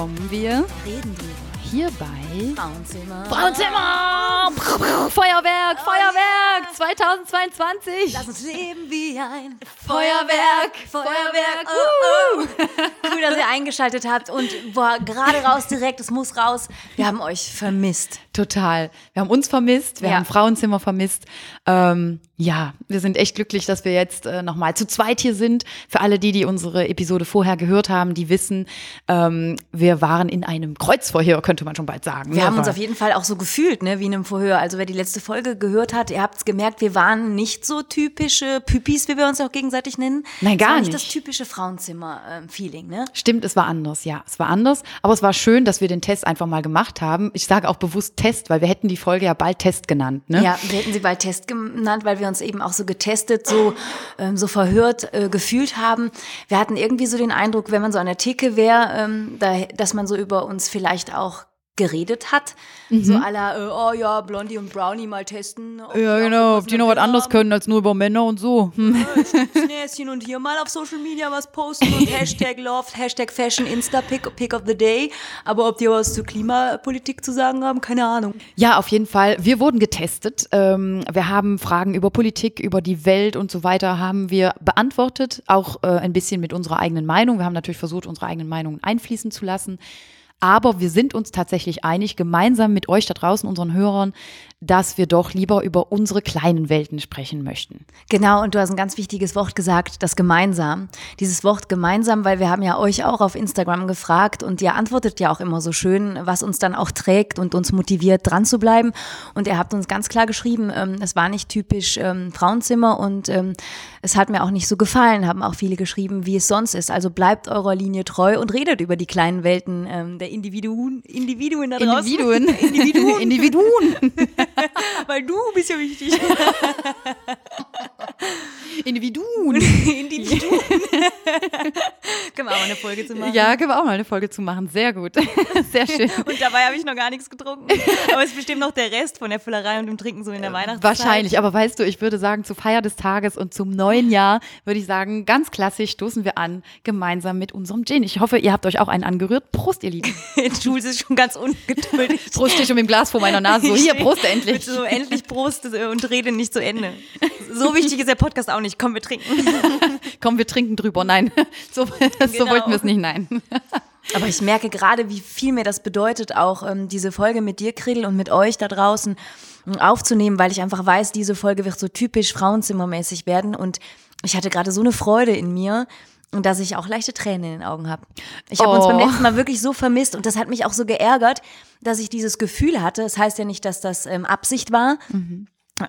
kommen wir Reden drüber. hier bei Frauenzimmer. Frauenzimmer! Feuerwerk, Feuerwerk 2022. Lass uns leben wie ein Feuerwerk, Feuerwerk. Oh, oh. Cool, dass ihr eingeschaltet habt und boah, gerade raus direkt, es muss raus. Wir haben euch vermisst. Total. Wir haben uns vermisst, wir Ja. haben Frauenzimmer vermisst. Ähm, ja, wir sind echt glücklich, dass wir jetzt äh, nochmal zu zweit hier sind. Für alle die, die unsere Episode vorher gehört haben, die wissen, ähm, wir waren in einem Kreuzverhör, könnte man schon bald sagen. Wir ne? haben uns Aber- auf jeden Fall auch so gefühlt, ne, wie in einem Vorhör. Also wer die letzte Folge gehört hat, ihr habt es gemerkt, wir waren nicht so typische Püpis, wie wir uns auch gegenseitig nennen. Nein, gar nicht. das nicht. typische Frauenzimmer-Feeling, ne? Stimmt, es war anders, ja, es war anders. Aber es war schön, dass wir den Test einfach mal gemacht haben. Ich sage auch bewusst Test, weil wir hätten die Folge ja bald Test genannt. Ne? Ja, wir hätten sie bald Test genannt, weil wir uns eben auch so getestet, so, ähm, so verhört äh, gefühlt haben. Wir hatten irgendwie so den Eindruck, wenn man so an der Theke wäre, ähm, da, dass man so über uns vielleicht auch geredet hat. So aller, äh, oh ja, Blondie und Brownie mal testen. Mhm. Ja, genau, ob die noch was anderes haben. können als nur über Männer und so. Hm. Näschen und hier mal auf Social Media was posten und Hashtag Love, Hashtag Fashion, Insta, Pick, Pick of the Day. Aber ob die was zur Klimapolitik zu sagen haben, keine Ahnung. Ja, auf jeden Fall. Wir wurden getestet. Ähm, wir haben Fragen über Politik, über die Welt und so weiter haben wir beantwortet, auch äh, ein bisschen mit unserer eigenen Meinung. Wir haben natürlich versucht, unsere eigenen Meinungen einfließen zu lassen. Aber wir sind uns tatsächlich einig, gemeinsam mit euch da draußen, unseren Hörern, dass wir doch lieber über unsere kleinen Welten sprechen möchten. Genau, und du hast ein ganz wichtiges Wort gesagt, das gemeinsam. Dieses Wort gemeinsam, weil wir haben ja euch auch auf Instagram gefragt und ihr antwortet ja auch immer so schön, was uns dann auch trägt und uns motiviert, dran zu bleiben. Und ihr habt uns ganz klar geschrieben, ähm, es war nicht typisch ähm, Frauenzimmer und ähm, es hat mir auch nicht so gefallen, haben auch viele geschrieben, wie es sonst ist. Also bleibt eurer Linie treu und redet über die kleinen Welten der Individuen, Individuen da draußen. Individuen. Individuen. Individuen. Weil du bist ja wichtig. Individuen. Individuen. Können wir auch mal eine Folge zu machen. Ja, können wir auch mal eine Folge zu machen. Sehr gut. Sehr schön. Und dabei habe ich noch gar nichts getrunken. Aber es ist bestimmt noch der Rest von der Füllerei und dem Trinken so in der Weihnachtszeit. Wahrscheinlich, aber weißt du, ich würde sagen, zur Feier des Tages und zum neuen Jahr würde ich sagen, ganz klassisch stoßen wir an, gemeinsam mit unserem Gin. Ich hoffe, ihr habt euch auch einen angerührt. Prost, ihr Lieben. Jules ist schon ganz ungeduldig. Stehe schon mit dem Glas vor meiner Nase. So, hier, Prost Mit endlich. So endlich Prost äh, und rede nicht zu Ende. So wichtig ist der Podcast auch nicht. Komm, wir trinken. Komm, wir trinken drüber. Nein, so, so Genau. wollten wir es nicht, nein. Aber ich merke gerade, wie viel mir das bedeutet, auch ähm, diese Folge mit dir, Krill, und mit euch da draußen ähm, aufzunehmen, weil ich einfach weiß, diese Folge wird so typisch frauenzimmermäßig werden. Und ich hatte gerade so eine Freude in mir. Und dass ich auch leichte Tränen in den Augen habe. Ich habe uns beim Oh. letzten Mal wirklich so vermisst und das hat mich auch so geärgert, dass ich dieses Gefühl hatte. Das heißt ja nicht, dass das ähm, Absicht war,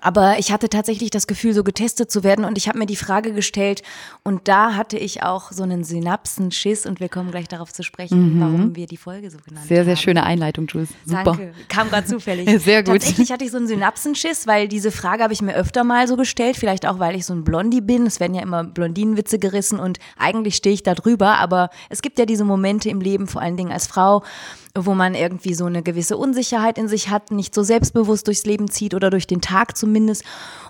aber ich hatte tatsächlich das Gefühl, so getestet zu werden und ich habe mir die Frage gestellt und da hatte ich auch so einen Synapsenschiss und wir kommen gleich darauf zu sprechen, warum wir die Folge so genannt Mhm. Sehr, haben. sehr schöne Einleitung, Jules. Super. Danke, kam gerade zufällig. Sehr gut. Tatsächlich hatte ich so einen Synapsenschiss, weil diese Frage habe ich mir öfter mal so gestellt, vielleicht auch, weil ich so ein Blondie bin. Es werden ja immer Blondinenwitze gerissen und eigentlich stehe ich da drüber, aber es gibt ja diese Momente im Leben, vor allen Dingen als Frau, wo man irgendwie so eine gewisse Unsicherheit in sich hat, nicht so selbstbewusst durchs Leben zieht oder durch den Tag zumindest.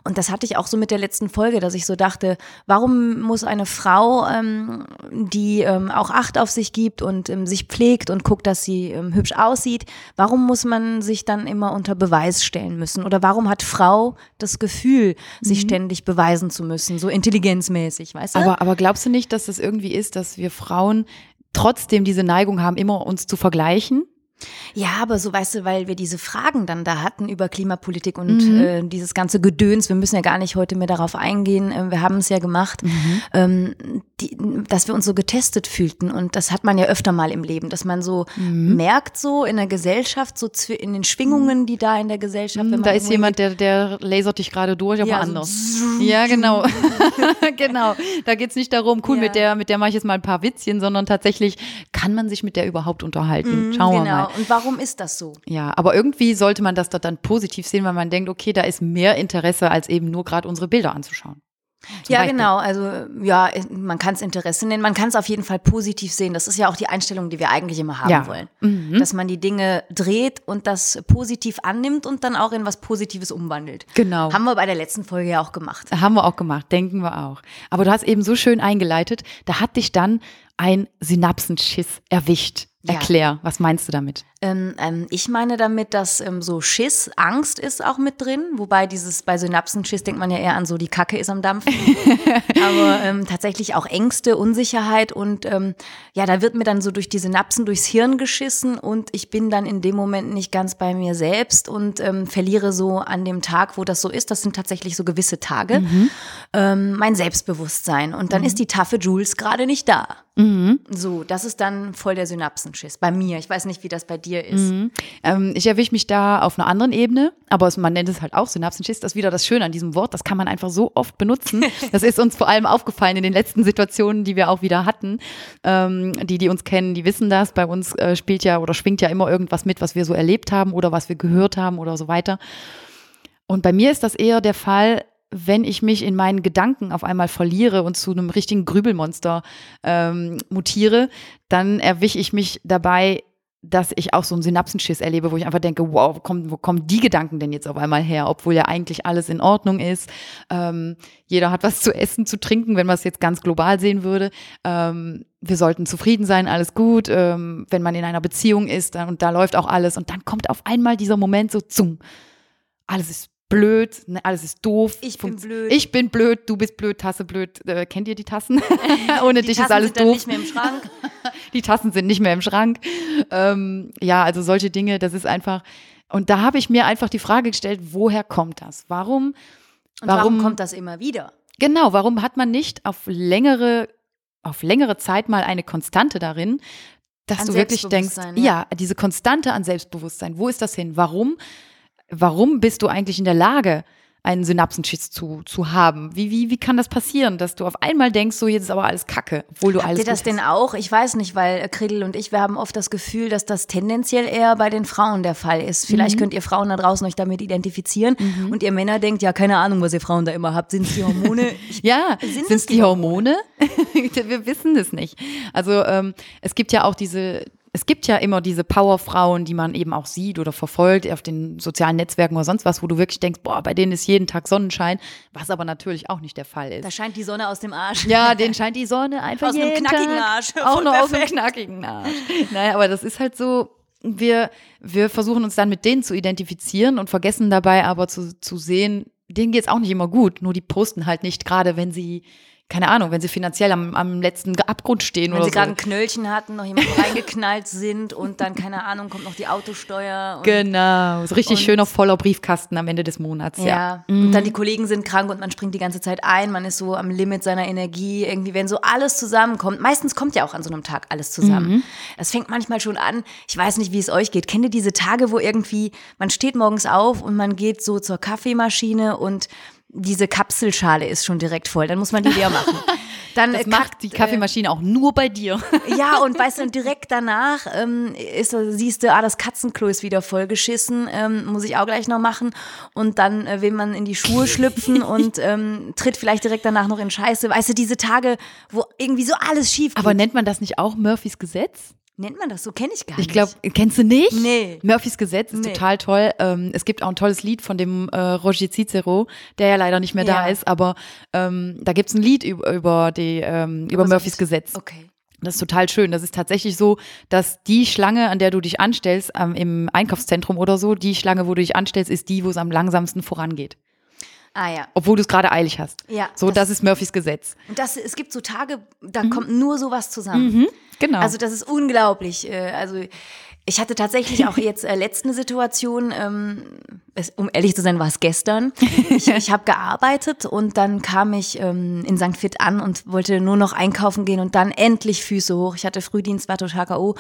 Und das hatte ich auch so mit der letzten Folge, dass ich so dachte, warum muss eine Frau, ähm, die ähm, auch Acht auf sich gibt und ähm, sich pflegt und guckt, dass sie ähm, hübsch aussieht, warum muss man sich dann immer unter Beweis stellen müssen? Oder warum hat Frau das Gefühl, sich Mhm. ständig beweisen zu müssen, so intelligenzmäßig, weißt du? Aber, aber glaubst du nicht, dass das irgendwie ist, dass wir Frauen trotzdem diese Neigung haben, immer uns zu vergleichen? Ja, aber so weißt du, weil wir diese Fragen dann da hatten über Klimapolitik und Mhm. äh, dieses ganze Gedöns, wir müssen ja gar nicht heute mehr darauf eingehen, äh, wir haben es ja gemacht, Mhm. ähm, die, dass wir uns so getestet fühlten und das hat man ja öfter mal im Leben, dass man so Mhm. merkt so in der Gesellschaft, so in den Schwingungen, die da in der Gesellschaft, wenn man Mhm, Da ist jemand, der, der lasert dich gerade durch, aber Ja, so anders. ja, genau. genau. Da geht's nicht darum, cool, Ja. mit der, mit der mache ich jetzt mal ein paar Witzchen, sondern tatsächlich, kann man sich mit der überhaupt unterhalten? Schauen genau. wir mal. Und warum ist das so? Ja, aber irgendwie sollte man das dort dann positiv sehen, weil man denkt, okay, da ist mehr Interesse, als eben nur gerade unsere Bilder anzuschauen. Zum ja, Beispiel. genau. Also ja, man kann es Interesse nennen. Man kann es auf jeden Fall positiv sehen. Das ist ja auch die Einstellung, die wir eigentlich immer haben Ja. wollen. Mhm. Dass man die Dinge dreht und das positiv annimmt und dann auch in was Positives umwandelt. Genau. Haben wir bei der letzten Folge ja auch gemacht. Haben wir auch gemacht, denken wir auch. Aber du hast eben so schön eingeleitet, da hat dich dann ein Synapsenschiss erwischt. Ja. Erklär, was meinst du damit? Ähm, ähm, ich meine damit, dass ähm, so Schiss, Angst ist auch mit drin, wobei dieses bei Synapsenschiss denkt man ja eher an so die Kacke ist am Dampfen, aber ähm, tatsächlich auch Ängste, Unsicherheit und ähm, ja, da wird mir dann so durch die Synapsen durchs Hirn geschissen und ich bin dann in dem Moment nicht ganz bei mir selbst und ähm, verliere so an dem Tag, wo das so ist, das sind tatsächlich so gewisse Tage, ähm, mein Selbstbewusstsein. Und dann ist die taffe Jules gerade nicht da. So, das ist dann voll der Synapsenschiss bei mir. Ich weiß nicht, wie das bei dir ist. Ähm, ich erwische mich da auf einer anderen Ebene, aber es, man nennt es halt auch Synapsenschiss. Das ist wieder das Schöne an diesem Wort. Das kann man einfach so oft benutzen. Das ist uns vor allem aufgefallen in den letzten Situationen, die wir auch wieder hatten. Ähm, die, die uns kennen, die wissen das. Bei uns äh, spielt ja oder schwingt ja immer irgendwas mit, was wir so erlebt haben oder was wir gehört haben oder so weiter. Und bei mir ist das eher der Fall, wenn ich mich in meinen Gedanken auf einmal verliere und zu einem richtigen Grübelmonster ähm, mutiere, dann erwische ich mich dabei, dass ich auch so einen Synapsenschiss erlebe, wo ich einfach denke, wow, wo kommen, wo kommen die Gedanken denn jetzt auf einmal her, obwohl ja eigentlich alles in Ordnung ist. Ähm, jeder hat was zu essen, zu trinken, wenn man es jetzt ganz global sehen würde. Ähm, wir sollten zufrieden sein, alles gut. Ähm, wenn man in einer Beziehung ist dann, und da läuft auch alles und dann kommt auf einmal dieser Moment so zum, alles ist blöd, ne, alles ist doof. Ich bin blöd. Ich bin blöd, du bist blöd, Tasse blöd. Äh, kennt ihr die Tassen? Ohne Die dich Tassen ist alles sind dann doof. nicht mehr im Schrank. Die Tassen sind nicht mehr im Schrank. Ähm, ja, also solche Dinge, das ist einfach. Und da habe ich mir einfach die Frage gestellt, woher kommt das? Warum? Und warum, kommt das immer wieder? Genau, warum hat man nicht auf längere, auf längere Zeit mal eine Konstante darin, dass An du wirklich denkst, ja. ja. diese Konstante an Selbstbewusstsein, wo ist das hin? Warum, warum bist du eigentlich in der Lage, einen Synapsenschiss zu, zu haben? Wie, wie, wie kann das passieren, dass du auf einmal denkst, so jetzt ist aber alles Kacke, obwohl du Habt alles ihr das denn auch? Ich weiß nicht, weil äh, Kredel und ich, wir haben oft das Gefühl, dass das tendenziell eher bei den Frauen der Fall ist. Vielleicht Mhm. könnt ihr Frauen da draußen euch damit identifizieren und ihr Männer denkt, ja, keine Ahnung, was ihr Frauen da immer habt. Sind es die Hormone? Ja, Sind es die Hormone? Wir wissen es nicht. Also ähm, es gibt ja auch diese, es gibt ja immer diese Powerfrauen, die man eben auch sieht oder verfolgt auf den sozialen Netzwerken oder sonst was, wo du wirklich denkst, boah, bei denen ist jeden Tag Sonnenschein, was aber natürlich auch nicht der Fall ist. Da scheint die Sonne aus dem Arsch. Ja, denen scheint die Sonne einfach Aus einem jeden knackigen Tag Arsch. Auch noch aus einem perfekt. knackigen Arsch. Naja, aber das ist halt so, wir, wir versuchen uns dann mit denen zu identifizieren und vergessen dabei aber zu, zu sehen, denen geht's auch nicht immer gut, nur die posten halt nicht, gerade wenn sie, keine Ahnung, wenn sie finanziell am, am letzten Abgrund stehen Wenn oder sie gerade ein so. Knöllchen hatten, noch jemand reingeknallt sind und dann, keine Ahnung, kommt noch die Autosteuer. Und Genau, so richtig Und- schöner voller Briefkasten am Ende des Monats, ja. Ja, und dann die Kollegen sind krank und man springt die ganze Zeit ein, man ist so am Limit seiner Energie, irgendwie, wenn so alles zusammenkommt. Meistens kommt ja auch an so einem Tag alles zusammen. Es fängt manchmal schon an, ich weiß nicht, wie es euch geht. Kennt ihr diese Tage, wo irgendwie, man steht morgens auf und man geht so zur Kaffeemaschine und diese Kapselschale ist schon direkt voll, dann muss man die leer machen. Dann Das äh, macht die Kaffeemaschine auch nur bei dir. ja, und weißt du, direkt danach ähm, ist, siehst du, ah, das Katzenklo ist wieder vollgeschissen, ähm, muss ich auch gleich noch machen. Und dann äh, will man in die Schuhe schlüpfen und ähm, tritt vielleicht direkt danach noch in Scheiße. Weißt du, diese Tage, wo irgendwie so alles schief geht. Aber nennt man das nicht auch Murphys Gesetz? Nennt man das so? Kenne ich gar Ich nicht. glaube, kennst du nicht? Nee. Murphys Gesetz ist Nee. total toll. Ähm, es gibt auch ein tolles Lied von dem äh, Roger Cicero, der ja leider nicht mehr da Ja. ist, aber ähm, da gibt's ein Lied über, über, die, ähm, über Murphys Gesetz. Okay. Das ist total schön. Das ist tatsächlich so, dass die Schlange, an der du dich anstellst, ähm, im Einkaufszentrum oder so, die Schlange, wo du dich anstellst, ist die, wo es am langsamsten vorangeht. Ah ja. Obwohl du es gerade eilig hast. Ja, So, das- das, ist Murphys Gesetz. Und das, es gibt so Tage, da kommt nur sowas zusammen. Genau. Also das ist unglaublich. Äh, Also ich hatte tatsächlich auch jetzt äh, letzte Situation, ähm, es, um ehrlich zu sein, war es gestern. Ich, ich habe gearbeitet und dann kam ich ähm, in St. Fit an und wollte nur noch einkaufen gehen und dann endlich Füße hoch. Ich hatte Frühdienst, war total K.O.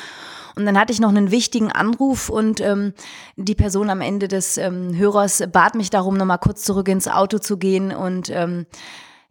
Und dann hatte ich noch einen wichtigen Anruf und ähm, die Person am Ende des ähm, Hörers bat mich darum, nochmal kurz zurück ins Auto zu gehen und ähm,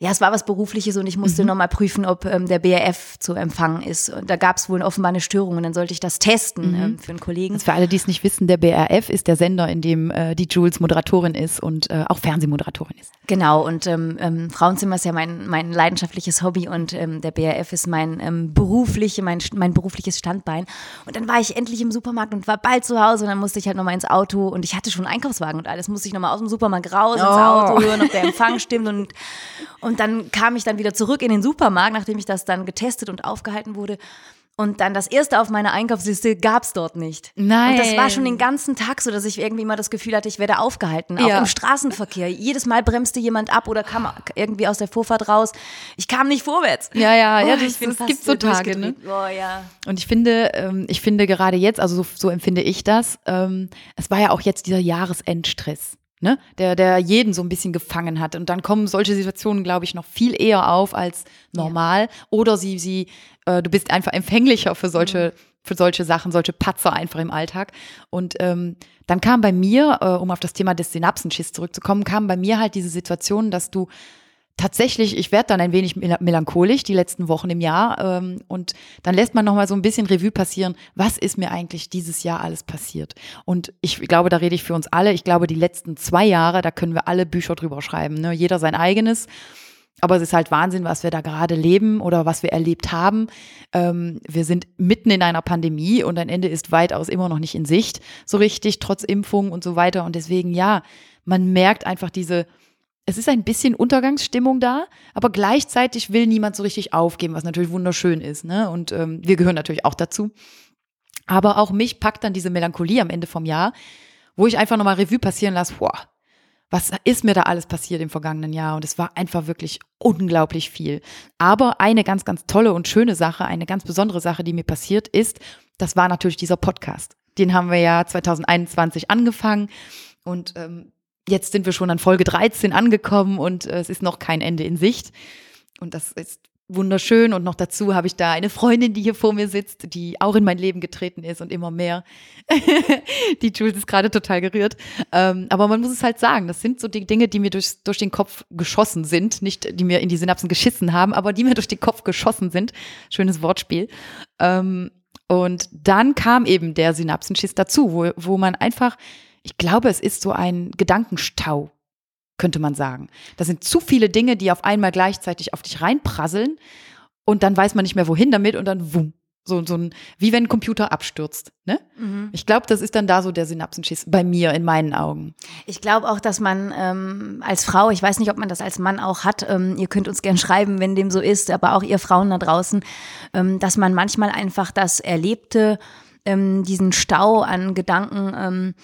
ja, es war was Berufliches und ich musste noch mal prüfen, ob ähm, der BRF zu empfangen ist. Und da gab es wohl offenbar eine Störung und dann sollte ich das testen ähm, für einen Kollegen. Also für alle, die es nicht wissen, der BRF ist der Sender, in dem äh, die Jules Moderatorin ist und äh, auch Fernsehmoderatorin ist. Genau, und ähm, ähm, Frauenzimmer ist ja mein, mein leidenschaftliches Hobby und ähm, der BRF ist mein ähm, berufliche, mein, mein berufliches Standbein. Und dann war ich endlich im Supermarkt und war bald zu Hause und dann musste ich halt nochmal ins Auto und ich hatte schon einen Einkaufswagen und alles, musste ich nochmal aus dem Supermarkt raus ins Oh. Auto hören, ob der Empfang stimmt und, und dann kam ich dann wieder zurück in den Supermarkt, nachdem ich das dann getestet und aufgehalten wurde. Und dann das erste auf meiner Einkaufsliste gab es dort nicht. Nein. Und das war schon den ganzen Tag so, dass ich irgendwie immer das Gefühl hatte, ich werde aufgehalten. Auch Ja. im Straßenverkehr. Jedes Mal bremste jemand ab oder kam irgendwie aus der Vorfahrt raus. Ich kam nicht vorwärts. Ja, ja, ja, Oh, bin das fast gibt so Tage, ne? Oh, ja. Und ich finde, ähm, ich finde gerade jetzt, also so, so empfinde ich das, ähm, es war ja auch jetzt dieser Jahresendstress. Ne? Der, der jeden so ein bisschen gefangen hat. Und dann kommen solche Situationen, glaube ich, noch viel eher auf als normal. Oder sie, sie, äh, du bist einfach empfänglicher für solche, für solche Sachen, solche Patzer einfach im Alltag. Und ähm, dann kam bei mir, äh, um auf das Thema des Synapsenschiss zurückzukommen, kam bei mir halt diese Situation, dass du tatsächlich, ich werde dann ein wenig mel- melancholisch die letzten Wochen im Jahr ähm, und dann lässt man nochmal so ein bisschen Revue passieren, was ist mir eigentlich dieses Jahr alles passiert. Und ich glaube, da rede ich für uns alle, ich glaube, die letzten zwei Jahre, da können wir alle Bücher drüber schreiben, ne? jeder sein eigenes. Aber es ist halt Wahnsinn, was wir da gerade leben oder was wir erlebt haben. Ähm, wir sind mitten in einer Pandemie und ein Ende ist weitaus immer noch nicht in Sicht, so richtig, trotz Impfung und so weiter. Und deswegen, ja, man merkt einfach diese, es ist ein bisschen Untergangsstimmung da, aber gleichzeitig will niemand so richtig aufgeben, was natürlich wunderschön ist. Ne? Und ähm, wir gehören natürlich auch dazu. Aber auch mich packt dann diese Melancholie am Ende vom Jahr, wo ich einfach nochmal Revue passieren lasse, boah, was ist mir da alles passiert im vergangenen Jahr? Und es war einfach wirklich unglaublich viel. Aber eine ganz, ganz tolle und schöne Sache, eine ganz besondere Sache, die mir passiert ist, das war natürlich dieser Podcast. Den haben wir ja 2021 angefangen und ähm, jetzt sind wir schon an Folge 13 angekommen und äh, es ist noch kein Ende in Sicht. Und das ist wunderschön. Und noch dazu habe ich da eine Freundin, die hier vor mir sitzt, die auch in mein Leben getreten ist und immer mehr. die Jules ist gerade total gerührt. Ähm, aber man muss es halt sagen, das sind so die Dinge, die mir durch, durch den Kopf geschossen sind. Nicht, die mir in die Synapsen geschissen haben, aber die mir durch den Kopf geschossen sind. Schönes Wortspiel. Ähm, und dann kam eben der Synapsenschiss dazu, wo, wo man einfach, ich glaube, es ist so ein Gedankenstau, könnte man sagen. Das sind zu viele Dinge, die auf einmal gleichzeitig auf dich reinprasseln und dann weiß man nicht mehr wohin damit und dann wumm. So, so ein, wie wenn ein Computer abstürzt. Ne? Ich glaube, das ist dann da so der Synapsenschiss bei mir, in meinen Augen. Ich glaube auch, dass man ähm, als Frau, ich weiß nicht, ob man das als Mann auch hat, ähm, ihr könnt uns gern schreiben, wenn dem so ist, aber auch ihr Frauen da draußen, ähm, dass man manchmal einfach das Erlebte, ähm, diesen Stau an Gedanken, ähm,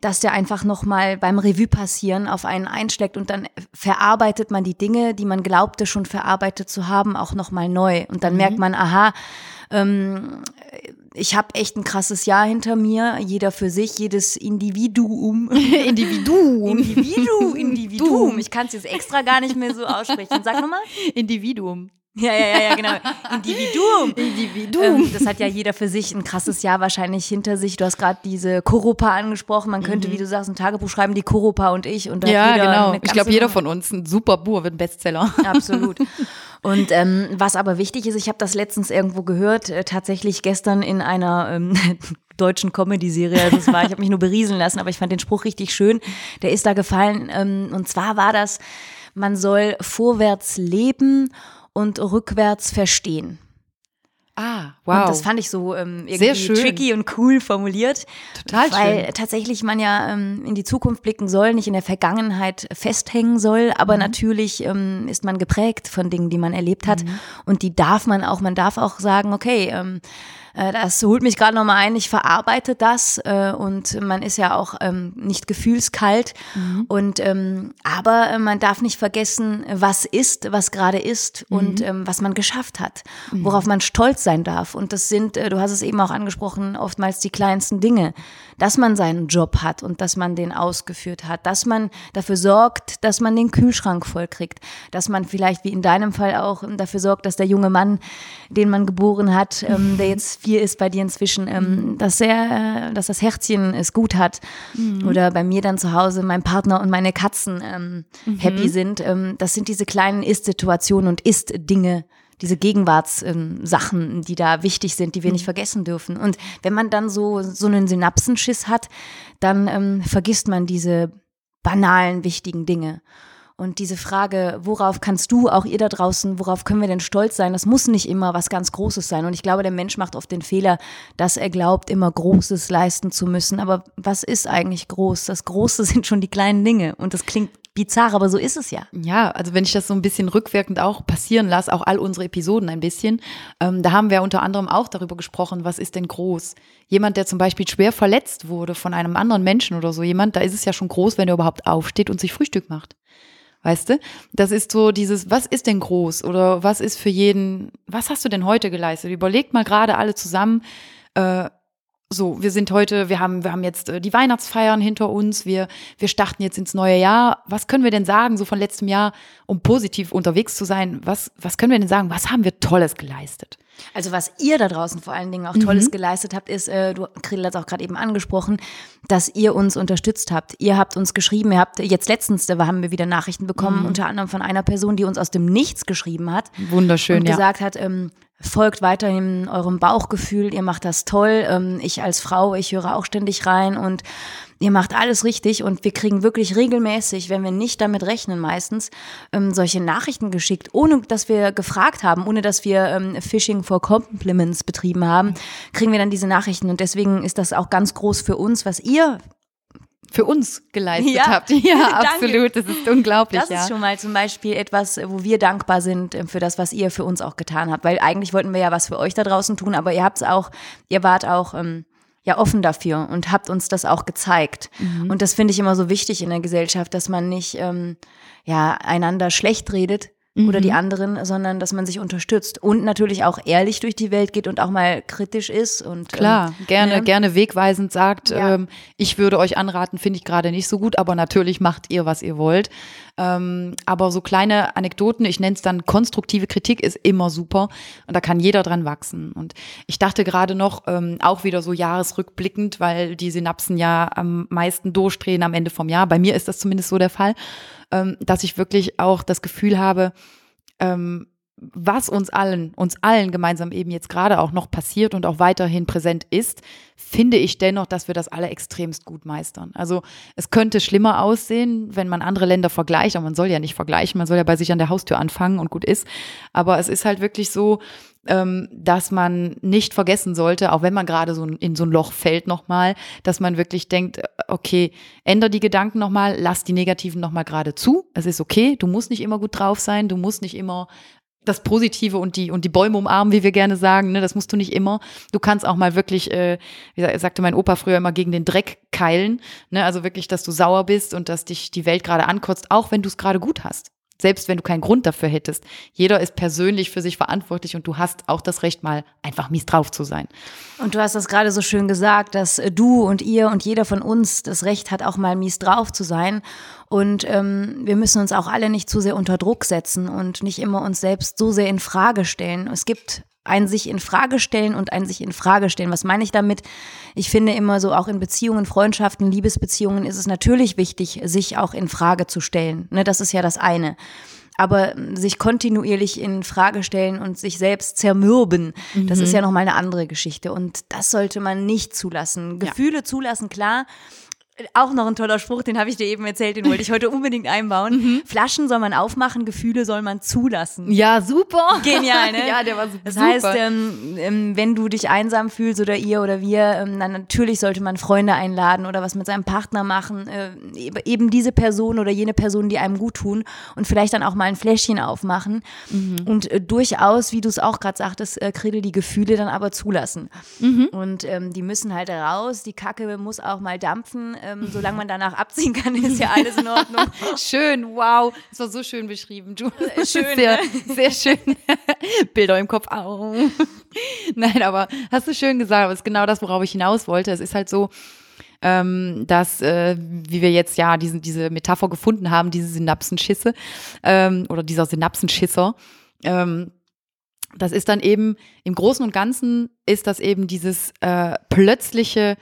dass der einfach nochmal beim Revue passieren auf einen einschlägt und dann verarbeitet man die Dinge, die man glaubte schon verarbeitet zu haben, auch nochmal neu. Und dann merkt man, aha, ähm, ich habe echt ein krasses Jahr hinter mir, jeder für sich, jedes Individuum. Individuum. Individu, Individuum. Ich kann es jetzt extra gar nicht mehr so aussprechen. Sag nochmal. Individuum. Ja, ja, ja, ja, genau. Individuum. Individuum. Ähm, das hat ja jeder für sich ein krasses Jahr wahrscheinlich hinter sich. Du hast gerade diese Koropa angesprochen. Man könnte, wie du sagst, ein Tagebuch schreiben, die Koropa und ich. Und ja, genau. Ich glaube, jeder von uns, ein super Buch, wird ein Bestseller. Absolut. Und ähm, was aber wichtig ist, ich habe das letztens irgendwo gehört, äh, tatsächlich gestern in einer ähm, deutschen Comedy-Serie. Also es war, ich habe mich nur berieseln lassen, aber ich fand den Spruch richtig schön. Der ist da gefallen. Ähm, und zwar war das, man soll vorwärts leben und rückwärts verstehen. Ah, wow. Und das fand ich so ähm, irgendwie tricky und cool formuliert. Total weil schön. tatsächlich man ja ähm, in die Zukunft blicken soll, nicht in der Vergangenheit festhängen soll, aber Mhm. natürlich ähm, ist man geprägt von Dingen, die man erlebt hat Mhm. und die darf man auch, man darf auch sagen, okay, ähm, äh, das holt mich gerade nochmal ein, ich verarbeite das äh, und man ist ja auch ähm, nicht gefühlskalt. Mhm. und ähm, aber äh, man darf nicht vergessen, was ist, was gerade ist Mhm. und ähm, was man geschafft hat, worauf man stolz sein darf. Und das sind, äh, du hast es eben auch angesprochen, oftmals die kleinsten Dinge, dass man seinen Job hat und dass man den ausgeführt hat, dass man dafür sorgt, dass man den Kühlschrank voll kriegt, dass man vielleicht wie in deinem Fall auch ähm, dafür sorgt, dass der junge Mann, den man geboren hat, ähm, der jetzt vier ist bei dir inzwischen, ähm, dass er, äh, dass das Herzchen es gut hat. Oder bei mir dann zu Hause mein Partner und meine Katzen ähm, happy sind. Ähm, das sind diese kleinen Ist-Situationen und Ist-Dinge, diese Gegenwartssachen, ähm, die da wichtig sind, die wir nicht vergessen dürfen. Und wenn man dann so, so einen Synapsenschiss hat, dann ähm, vergisst man diese banalen, wichtigen Dinge. Und diese Frage, worauf kannst du, auch ihr da draußen, worauf können wir denn stolz sein, das muss nicht immer was ganz Großes sein. Und ich glaube, der Mensch macht oft den Fehler, dass er glaubt, immer Großes leisten zu müssen. Aber was ist eigentlich groß? Das Große sind schon die kleinen Dinge. Und das klingt bizarr, aber so ist es ja. Ja, also wenn ich das so ein bisschen rückwirkend auch passieren lasse, auch all unsere Episoden ein bisschen, ähm, da haben wir unter anderem auch darüber gesprochen, was ist denn groß? Jemand, der zum Beispiel schwer verletzt wurde von einem anderen Menschen oder so jemand, da ist es ja schon groß, wenn er überhaupt aufsteht und sich Frühstück macht. Weißt du? Das ist so dieses, was ist denn groß oder was ist für jeden, was hast du denn heute geleistet? Überlegt mal gerade alle zusammen, äh, so, wir sind heute, wir haben, wir haben jetzt äh, die Weihnachtsfeiern hinter uns, wir, wir starten jetzt ins neue Jahr. Was können wir denn sagen, so von letztem Jahr, um positiv unterwegs zu sein? Was, was können wir denn sagen? Was haben wir Tolles geleistet? Also was ihr da draußen vor allen Dingen auch Tolles mhm. geleistet habt, ist, äh, du, Krill hat es auch gerade eben angesprochen, dass ihr uns unterstützt habt. Ihr habt uns geschrieben, ihr habt jetzt letztens, da haben wir wieder Nachrichten bekommen, mhm. unter anderem von einer Person, die uns aus dem Nichts geschrieben hat. Wunderschön, und ja. gesagt hat, ähm, folgt weiterhin eurem Bauchgefühl, ihr macht das toll. Ähm, ich als Frau, ich höre auch ständig rein und ihr macht alles richtig und wir kriegen wirklich regelmäßig, wenn wir nicht damit rechnen meistens, ähm, solche Nachrichten geschickt, ohne dass wir gefragt haben, ohne dass wir ähm, Phishing for Compliments betrieben haben, kriegen wir dann diese Nachrichten und deswegen ist das auch ganz groß für uns, was ihr für uns geleistet ja. habt. Ja, absolut. Das ist unglaublich. Das ja. ist schon mal zum Beispiel etwas, wo wir dankbar sind äh, für das, was ihr für uns auch getan habt. Weil eigentlich wollten wir ja was für euch da draußen tun, aber ihr habt es auch, ihr wart auch ähm, ja offen dafür und habt uns das auch gezeigt. Mhm. Und das finde ich immer so wichtig in der Gesellschaft, dass man nicht ähm, ja einander schlecht redet, oder die mhm. anderen, sondern dass man sich unterstützt und natürlich auch ehrlich durch die Welt geht und auch mal kritisch ist und klar ähm, gerne ne? gerne wegweisend sagt, ja. ähm, ich würde euch anraten, finde ich gerade nicht so gut, aber natürlich macht ihr was ihr wollt. Ähm, aber so kleine Anekdoten, ich nenne es dann konstruktive Kritik, ist immer super und da kann jeder dran wachsen. Und ich dachte gerade noch, ähm, auch wieder so jahresrückblickend, weil die Synapsen ja am meisten durchdrehen am Ende vom Jahr. Bei mir ist das zumindest so der Fall ähm, dass ich wirklich auch das Gefühl habe, ähm, was uns allen, uns allen gemeinsam eben jetzt gerade auch noch passiert und auch weiterhin präsent ist, finde ich dennoch, dass wir das alle extremst gut meistern. Also es könnte schlimmer aussehen, wenn man andere Länder vergleicht, aber man soll ja nicht vergleichen, man soll ja bei sich an der Haustür anfangen und gut ist. Aber es ist halt wirklich so, ähm, dass man nicht vergessen sollte, auch wenn man gerade so in so ein Loch fällt nochmal, dass man wirklich denkt, äh, okay, änder die Gedanken nochmal, lass die negativen nochmal gerade zu. Es ist okay, du musst nicht immer gut drauf sein, du musst nicht immer das Positive und die und die Bäume umarmen, wie wir gerne sagen. Ne? Das musst du nicht immer. Du kannst auch mal wirklich, äh, wie sagte mein Opa früher immer, gegen den Dreck keilen. Ne? Also wirklich, dass du sauer bist und dass dich die Welt gerade ankotzt, auch wenn du es gerade gut hast selbst wenn du keinen Grund dafür hättest. Jeder ist persönlich für sich verantwortlich und du hast auch das Recht, mal einfach mies drauf zu sein. Und du hast das gerade so schön gesagt, dass du und ihr und jeder von uns das Recht hat, auch mal mies drauf zu sein. Und ähm, wir müssen uns auch alle nicht zu sehr unter Druck setzen und nicht immer uns selbst so sehr in Frage stellen. Es gibt ein sich in Frage stellen und ein sich in Frage stellen. Was meine ich damit? Ich finde immer so auch in Beziehungen, Freundschaften, Liebesbeziehungen ist es natürlich wichtig, sich auch in Frage zu stellen. Ne, das ist ja das eine. Aber sich kontinuierlich in Frage stellen und sich selbst zermürben, mhm. das ist mhm. ja nochmal eine andere Geschichte. Und das sollte man nicht zulassen. Gefühle ja. zulassen, klar auch noch ein toller Spruch, den habe ich dir eben erzählt, den wollte ich heute unbedingt einbauen. Mhm. Flaschen soll man aufmachen, Gefühle soll man zulassen. Ja, super. Genial, ne? ja, der war super. Das heißt, ähm, ähm, wenn du dich einsam fühlst oder ihr oder wir, ähm, dann natürlich sollte man Freunde einladen oder was mit seinem Partner machen. Äh, eben diese Person oder jene Person, die einem gut tun und vielleicht dann auch mal ein Fläschchen aufmachen. Mhm. Und äh, durchaus, wie du es auch gerade sagtest, äh, Krede die Gefühle dann aber zulassen. Mhm. Und ähm, die müssen halt raus, die Kacke muss auch mal dampfen ähm, solange man danach abziehen kann, ist ja alles in Ordnung. schön, wow. Das war so schön beschrieben, du. Äh, schön. Sehr, ne? sehr schön. Bilder im Kopf. Au. Nein, aber hast du schön gesagt, aber es ist genau das, worauf ich hinaus wollte. Es ist halt so, ähm, dass, äh, wie wir jetzt ja diesen, diese Metapher gefunden haben, diese Synapsenschisse ähm, oder dieser Synapsenschisser, ähm, das ist dann eben im Großen und Ganzen ist das eben dieses äh, plötzliche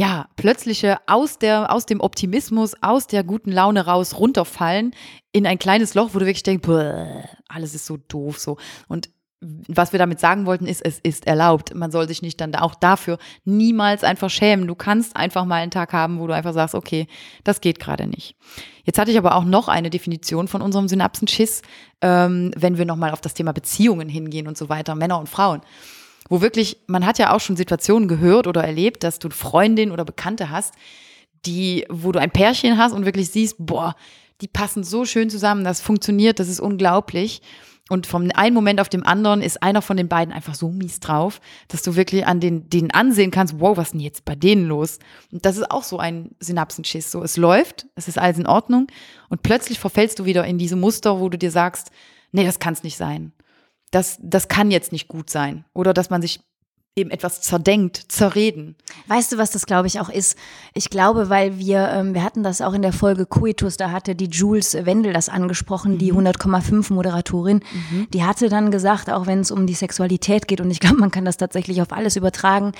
ja, plötzliche aus der, aus dem Optimismus, aus der guten Laune raus runterfallen in ein kleines Loch, wo du wirklich denkst, alles ist so doof so. Und was wir damit sagen wollten, ist, es ist erlaubt. Man soll sich nicht dann auch dafür niemals einfach schämen. Du kannst einfach mal einen Tag haben, wo du einfach sagst, okay, das geht gerade nicht. Jetzt hatte ich aber auch noch eine Definition von unserem Synapsenschiss, ähm, wenn wir nochmal auf das Thema Beziehungen hingehen und so weiter, Männer und Frauen. Wo wirklich, man hat ja auch schon Situationen gehört oder erlebt, dass du Freundin oder Bekannte hast, die, wo du ein Pärchen hast und wirklich siehst, boah, die passen so schön zusammen, das funktioniert, das ist unglaublich. Und vom einen Moment auf dem anderen ist einer von den beiden einfach so mies drauf, dass du wirklich an den, den ansehen kannst, wow, was ist denn jetzt bei denen los? Und das ist auch so ein Synapsenschiss. So, es läuft, es ist alles in Ordnung und plötzlich verfällst du wieder in diese Muster, wo du dir sagst, nee, das kann es nicht sein. Das, das kann jetzt nicht gut sein. Oder dass man sich eben etwas zerdenkt, zerreden. Weißt du, was das glaube ich auch ist? Ich glaube, weil wir, ähm, wir hatten das auch in der Folge Coitus, da hatte die Jules Wendel das angesprochen, mhm. die 100,5 Moderatorin. Mhm. Die hatte dann gesagt, auch wenn es um die Sexualität geht, und ich glaube, man kann das tatsächlich auf alles übertragen,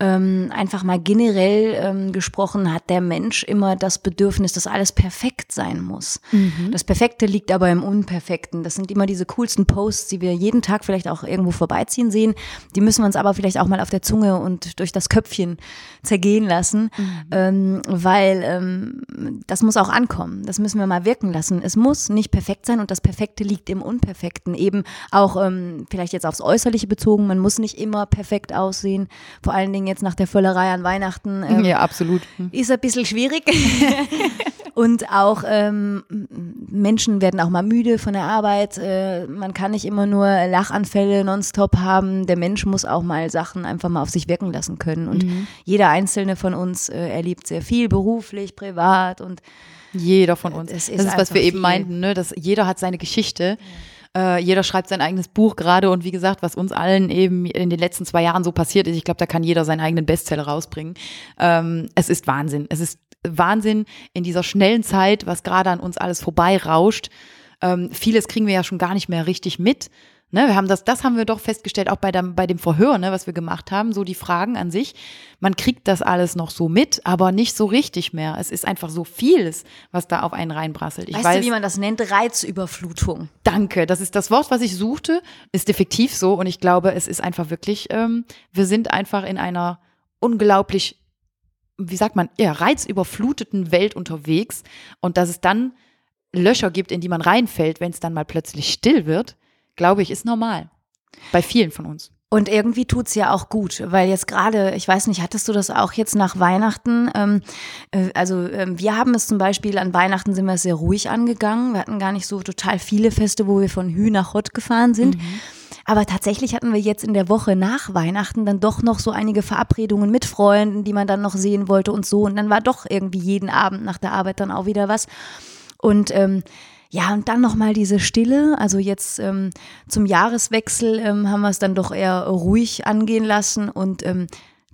ähm, einfach mal generell ähm, gesprochen, hat der Mensch immer das Bedürfnis, dass alles perfekt sein muss. Mhm. Das Perfekte liegt aber im Unperfekten. Das sind immer diese coolsten Posts, die wir jeden Tag vielleicht auch irgendwo vorbeiziehen sehen. Die müssen wir uns aber vielleicht auch mal auf der Zunge und durch das Köpfchen zergehen lassen, mhm. ähm, weil ähm, das muss auch ankommen. Das müssen wir mal wirken lassen. Es muss nicht perfekt sein und das Perfekte liegt im Unperfekten. Eben auch ähm, vielleicht jetzt aufs Äußerliche bezogen. Man muss nicht immer perfekt aussehen. Vor allen Dingen jetzt nach der Völlerei an Weihnachten. Ähm, ja, absolut. Hm. Ist ein bisschen schwierig. Und auch ähm, Menschen werden auch mal müde von der Arbeit. Äh, man kann nicht immer nur Lachanfälle nonstop haben. Der Mensch muss auch mal Sachen einfach mal auf sich wirken lassen können. Und mhm. jeder einzelne von uns äh, erlebt sehr viel, beruflich, privat und jeder von uns. Das ist, das ist was wir viel. eben meinten, ne? dass jeder hat seine Geschichte. Ja äh, jeder schreibt sein eigenes Buch gerade und wie gesagt, was uns allen eben in den letzten zwei Jahren so passiert ist, ich glaube, da kann jeder seinen eigenen Bestseller rausbringen. Ähm, es ist Wahnsinn. Es ist Wahnsinn in dieser schnellen Zeit, was gerade an uns alles vorbeirauscht. Ähm, vieles kriegen wir ja schon gar nicht mehr richtig mit. Ne, wir haben das, das haben wir doch festgestellt, auch bei dem, bei dem Verhör, ne, was wir gemacht haben, so die Fragen an sich. Man kriegt das alles noch so mit, aber nicht so richtig mehr. Es ist einfach so vieles, was da auf einen reinbrasselt. Ich weißt weiß, du, wie man das nennt? Reizüberflutung. Danke, das ist das Wort, was ich suchte, ist effektiv so und ich glaube, es ist einfach wirklich, ähm, wir sind einfach in einer unglaublich, wie sagt man, ja, reizüberfluteten Welt unterwegs und dass es dann Löcher gibt, in die man reinfällt, wenn es dann mal plötzlich still wird glaube ich, ist normal. Bei vielen von uns. Und irgendwie tut es ja auch gut, weil jetzt gerade, ich weiß nicht, hattest du das auch jetzt nach Weihnachten? Ähm, äh, also äh, wir haben es zum Beispiel an Weihnachten sind wir sehr ruhig angegangen. Wir hatten gar nicht so total viele Feste, wo wir von Hü nach Hott gefahren sind. Mhm. Aber tatsächlich hatten wir jetzt in der Woche nach Weihnachten dann doch noch so einige Verabredungen mit Freunden, die man dann noch sehen wollte und so. Und dann war doch irgendwie jeden Abend nach der Arbeit dann auch wieder was. Und ähm, ja, und dann nochmal diese Stille. Also jetzt ähm, zum Jahreswechsel ähm, haben wir es dann doch eher ruhig angehen lassen und ähm,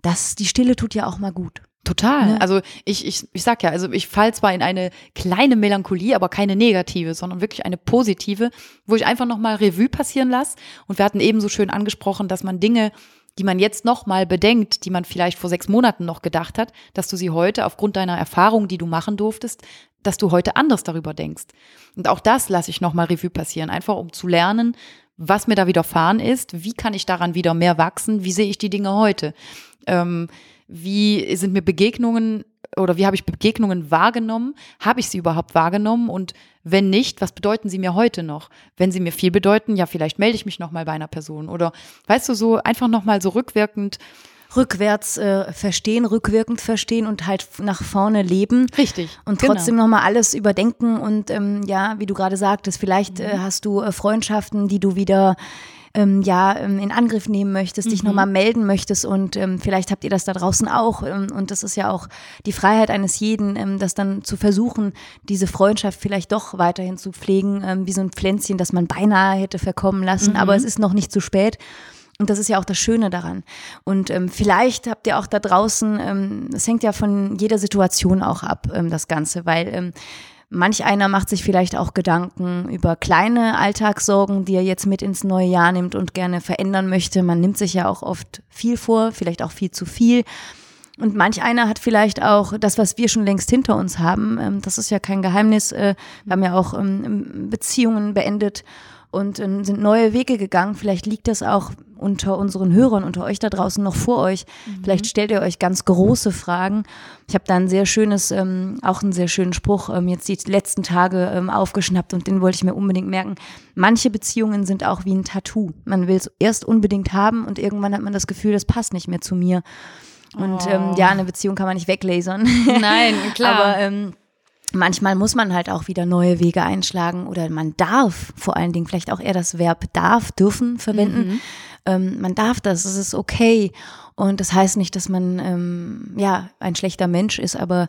das, die Stille tut ja auch mal gut. Total. Ne? Also ich, ich, ich sag ja, also ich fall zwar in eine kleine Melancholie, aber keine negative, sondern wirklich eine positive, wo ich einfach nochmal Revue passieren lasse. Und wir hatten eben so schön angesprochen, dass man Dinge die man jetzt nochmal bedenkt, die man vielleicht vor sechs Monaten noch gedacht hat, dass du sie heute aufgrund deiner Erfahrung, die du machen durftest, dass du heute anders darüber denkst. Und auch das lasse ich nochmal Revue passieren, einfach um zu lernen, was mir da widerfahren ist, wie kann ich daran wieder mehr wachsen, wie sehe ich die Dinge heute, ähm, wie sind mir Begegnungen oder wie habe ich Begegnungen wahrgenommen? Habe ich sie überhaupt wahrgenommen? Und wenn nicht, was bedeuten sie mir heute noch? Wenn sie mir viel bedeuten, ja, vielleicht melde ich mich nochmal bei einer Person. Oder weißt du, so einfach nochmal so rückwirkend rückwärts äh, verstehen, rückwirkend verstehen und halt nach vorne leben. Richtig. Und genau. trotzdem genau. nochmal alles überdenken und ähm, ja, wie du gerade sagtest, vielleicht äh, mhm. hast du äh, Freundschaften, die du wieder ähm, ja ähm, in Angriff nehmen möchtest, mhm. dich nochmal melden möchtest und ähm, vielleicht habt ihr das da draußen auch ähm, und das ist ja auch die Freiheit eines jeden, ähm, das dann zu versuchen, diese Freundschaft vielleicht doch weiterhin zu pflegen, ähm, wie so ein Pflänzchen, das man beinahe hätte verkommen lassen, mhm. aber es ist noch nicht zu spät. Und das ist ja auch das Schöne daran. Und ähm, vielleicht habt ihr auch da draußen, ähm, das hängt ja von jeder Situation auch ab, ähm, das Ganze, weil ähm, Manch einer macht sich vielleicht auch Gedanken über kleine Alltagssorgen, die er jetzt mit ins neue Jahr nimmt und gerne verändern möchte. Man nimmt sich ja auch oft viel vor, vielleicht auch viel zu viel. Und manch einer hat vielleicht auch das, was wir schon längst hinter uns haben. Ähm, das ist ja kein Geheimnis. Äh, wir haben ja auch ähm, Beziehungen beendet und äh, sind neue Wege gegangen. Vielleicht liegt das auch unter unseren Hörern, unter euch da draußen noch vor euch. Mhm. Vielleicht stellt ihr euch ganz große Fragen. Ich habe da ein sehr schönes, ähm, auch einen sehr schönen Spruch ähm, jetzt die letzten Tage ähm, aufgeschnappt und den wollte ich mir unbedingt merken. Manche Beziehungen sind auch wie ein Tattoo. Man will es erst unbedingt haben und irgendwann hat man das Gefühl, das passt nicht mehr zu mir. Und ähm, oh. ja, eine Beziehung kann man nicht weglasern. Nein, klar. Aber ähm, manchmal muss man halt auch wieder neue Wege einschlagen oder man darf vor allen Dingen vielleicht auch eher das Verb darf, dürfen verwenden. Mhm. Ähm, man darf das, es ist okay. Und das heißt nicht, dass man ähm, ja ein schlechter Mensch ist, aber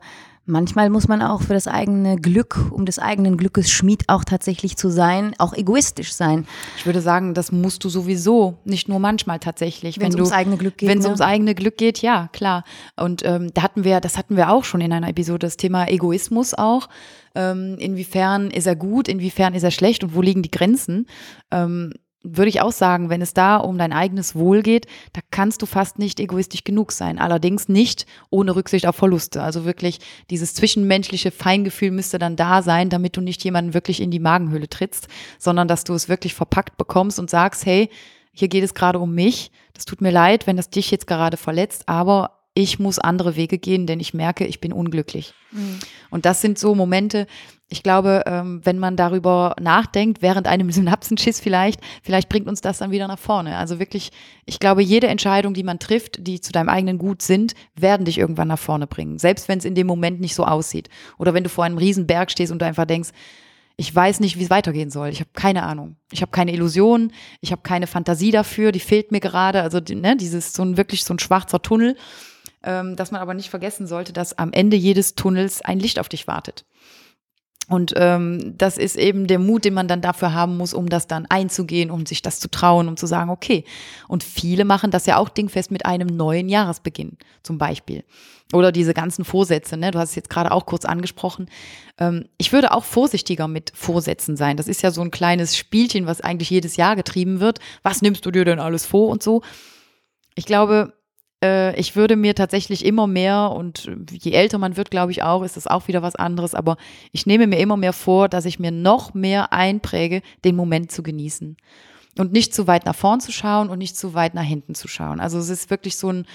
manchmal muss man auch für das eigene Glück, um des eigenen Glückes Schmied auch tatsächlich zu sein, auch egoistisch sein. Ich würde sagen, das musst du sowieso, nicht nur manchmal tatsächlich. Wenn es ums eigene Glück geht. Wenn es ne? ums eigene Glück geht, ja, klar. Und ähm, da hatten wir, das hatten wir auch schon in einer Episode, das Thema Egoismus auch. Ähm, inwiefern ist er gut, inwiefern ist er schlecht und wo liegen die Grenzen? Ähm, würde ich auch sagen, wenn es da um dein eigenes Wohl geht, da kannst du fast nicht egoistisch genug sein. Allerdings nicht ohne Rücksicht auf Verluste. Also wirklich dieses zwischenmenschliche Feingefühl müsste dann da sein, damit du nicht jemanden wirklich in die Magenhöhle trittst, sondern dass du es wirklich verpackt bekommst und sagst, hey, hier geht es gerade um mich. Das tut mir leid, wenn das dich jetzt gerade verletzt, aber ich muss andere Wege gehen, denn ich merke, ich bin unglücklich. Mhm. Und das sind so Momente, ich glaube, ähm, wenn man darüber nachdenkt, während einem Synapsenschiss vielleicht, vielleicht bringt uns das dann wieder nach vorne. Also wirklich, ich glaube, jede Entscheidung, die man trifft, die zu deinem eigenen Gut sind, werden dich irgendwann nach vorne bringen. Selbst wenn es in dem Moment nicht so aussieht. Oder wenn du vor einem Riesenberg stehst und du einfach denkst, ich weiß nicht, wie es weitergehen soll. Ich habe keine Ahnung. Ich habe keine Illusion, ich habe keine Fantasie dafür, die fehlt mir gerade. Also ne, dieses so ein wirklich so ein schwarzer Tunnel ähm, dass man aber nicht vergessen sollte, dass am Ende jedes Tunnels ein Licht auf dich wartet. Und ähm, das ist eben der Mut, den man dann dafür haben muss, um das dann einzugehen, um sich das zu trauen, um zu sagen, okay. Und viele machen das ja auch dingfest mit einem neuen Jahresbeginn, zum Beispiel. Oder diese ganzen Vorsätze, ne? Du hast es jetzt gerade auch kurz angesprochen. Ähm, ich würde auch vorsichtiger mit Vorsätzen sein. Das ist ja so ein kleines Spielchen, was eigentlich jedes Jahr getrieben wird. Was nimmst du dir denn alles vor und so? Ich glaube, äh, ich würde mir tatsächlich immer mehr, und je älter man wird, glaube ich auch, ist das auch wieder was anderes, aber ich nehme mir immer mehr vor, dass ich mir noch mehr einpräge, den Moment zu genießen. Und nicht zu weit nach vorn zu schauen und nicht zu weit nach hinten zu schauen. Also es ist wirklich so ein,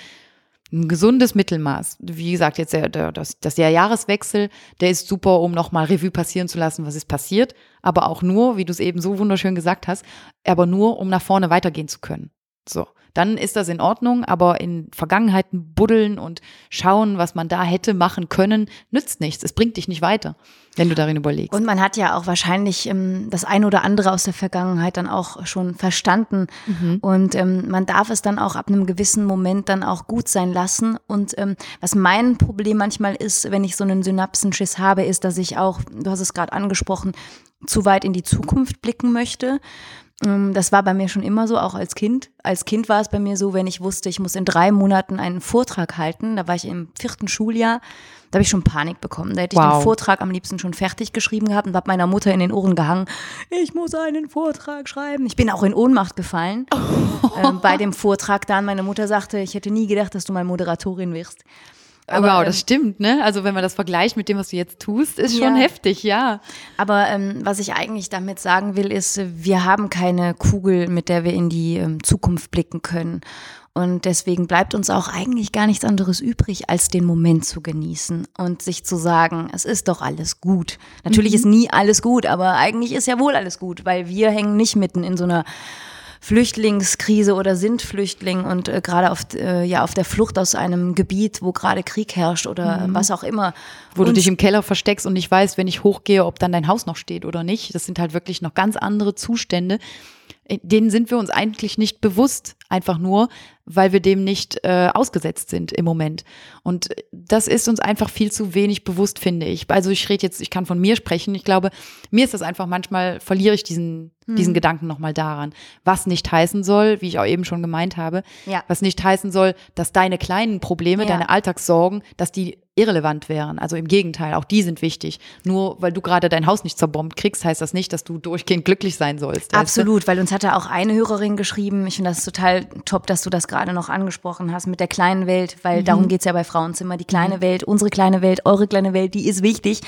ein gesundes Mittelmaß. Wie gesagt, jetzt der, der, das, der Jahreswechsel, der ist super, um nochmal Revue passieren zu lassen, was ist passiert. Aber auch nur, wie du es eben so wunderschön gesagt hast, aber nur, um nach vorne weitergehen zu können. So dann ist das in Ordnung, aber in Vergangenheiten buddeln und schauen, was man da hätte machen können, nützt nichts. Es bringt dich nicht weiter, wenn du darin überlegst. Und man hat ja auch wahrscheinlich ähm, das ein oder andere aus der Vergangenheit dann auch schon verstanden. Mhm. Und ähm, man darf es dann auch ab einem gewissen Moment dann auch gut sein lassen. Und ähm, was mein Problem manchmal ist, wenn ich so einen Synapsenschiss habe, ist, dass ich auch, du hast es gerade angesprochen, zu weit in die Zukunft blicken möchte. Ähm, das war bei mir schon immer so, auch als Kind. Als Kind war es bei mir so, wenn ich wusste, ich muss in drei Monaten einen Vortrag halten, da war ich im vierten Schuljahr, da habe ich schon Panik bekommen. Da hätte ich wow. den Vortrag am liebsten schon fertig geschrieben gehabt und habe meiner Mutter in den Ohren gehangen, ich muss einen Vortrag schreiben. Ich bin auch in Ohnmacht gefallen oh. ähm, bei dem Vortrag dann. Meine Mutter sagte, ich hätte nie gedacht, dass du mal Moderatorin wirst. Aber, wow, das ähm, stimmt, ne? Also wenn man das vergleicht mit dem, was du jetzt tust, ist schon ja. heftig, ja. Aber ähm, was ich eigentlich damit sagen will, ist, wir haben keine Kugel, mit der wir in die ähm, Zukunft blicken können. Und deswegen bleibt uns auch eigentlich gar nichts anderes übrig, als den Moment zu genießen und sich zu sagen, es ist doch alles gut. Natürlich mhm. ist nie alles gut, aber eigentlich ist ja wohl alles gut, weil wir hängen nicht mitten in so einer Flüchtlingskrise oder sind Flüchtling und äh, gerade auf, äh, ja, auf der Flucht aus einem Gebiet, wo gerade Krieg herrscht oder mhm. was auch immer. Wo du dich im Keller versteckst und nicht weißt, wenn ich hochgehe, ob dann dein Haus noch steht oder nicht. Das sind halt wirklich noch ganz andere Zustände, denen sind wir uns eigentlich nicht bewusst, einfach nur, weil wir dem nicht äh, ausgesetzt sind im Moment. Und das ist uns einfach viel zu wenig bewusst, finde ich. Also ich rede jetzt, ich kann von mir sprechen. Ich glaube, mir ist das einfach manchmal verliere ich diesen hm. diesen Gedanken nochmal daran, was nicht heißen soll, wie ich auch eben schon gemeint habe, ja. was nicht heißen soll, dass deine kleinen Probleme, ja. deine Alltagssorgen, dass die irrelevant wären. Also im Gegenteil, auch die sind wichtig. Nur weil du gerade dein Haus nicht zerbombt kriegst, heißt das nicht, dass du durchgehend glücklich sein sollst. Absolut, weil uns hatte auch eine Hörerin geschrieben, ich finde das total total top, dass du das gerade noch angesprochen hast mit der kleinen Welt, weil mhm. darum geht's ja bei Frauenzimmer. Die kleine mhm. Welt, unsere kleine Welt, eure kleine Welt, die ist wichtig.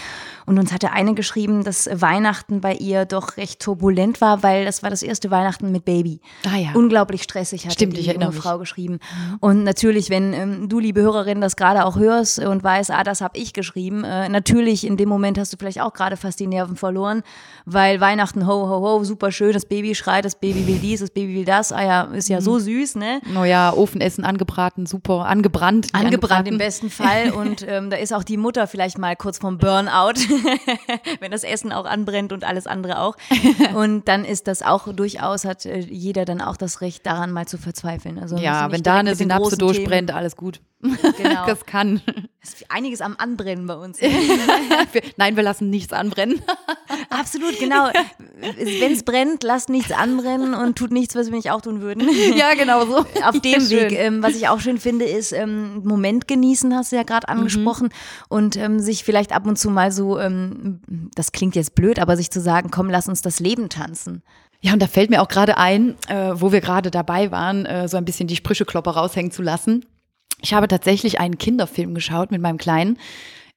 Und uns hatte eine geschrieben, dass Weihnachten bei ihr doch recht turbulent war, weil das war das erste Weihnachten mit Baby. Ah ja. Unglaublich stressig hat Stimmt, die ich junge Frau geschrieben. Und natürlich, wenn ähm, du, liebe Hörerin, das gerade auch hörst und weißt, ah, das habe ich geschrieben, äh, natürlich in dem Moment hast du vielleicht auch gerade fast die Nerven verloren, weil Weihnachten, ho, ho, ho, super schön, das Baby schreit, das Baby will dies, das Baby will das, ah ja, ist ja mhm. so süß, ne? Naja, Ofenessen angebraten, super, angebrannt. Angebrannt im besten Fall und ähm, da ist auch die Mutter vielleicht mal kurz vom Burnout. wenn das Essen auch anbrennt und alles andere auch. Und dann ist das auch durchaus, hat äh, jeder dann auch das Recht daran mal zu verzweifeln. Also ja, wenn da eine Synapse durchbrennt, alles gut. Genau. Das kann. Es ist einiges am Anbrennen bei uns. Nein, wir lassen nichts anbrennen. Absolut, genau. Wenn es brennt, lasst nichts anbrennen und tut nichts, was wir nicht auch tun würden. Ja, genau so. Auf dem ja, Weg. Ähm, was ich auch schön finde, ist ähm, Moment genießen, hast du ja gerade mhm. angesprochen. Mhm. Und ähm, sich vielleicht ab und zu mal so, ähm, das klingt jetzt blöd, aber sich zu sagen, komm, lass uns das Leben tanzen. Ja, und da fällt mir auch gerade ein, äh, wo wir gerade dabei waren, äh, so ein bisschen die Sprücheklopper raushängen zu lassen. Ich habe tatsächlich einen Kinderfilm geschaut mit meinem Kleinen.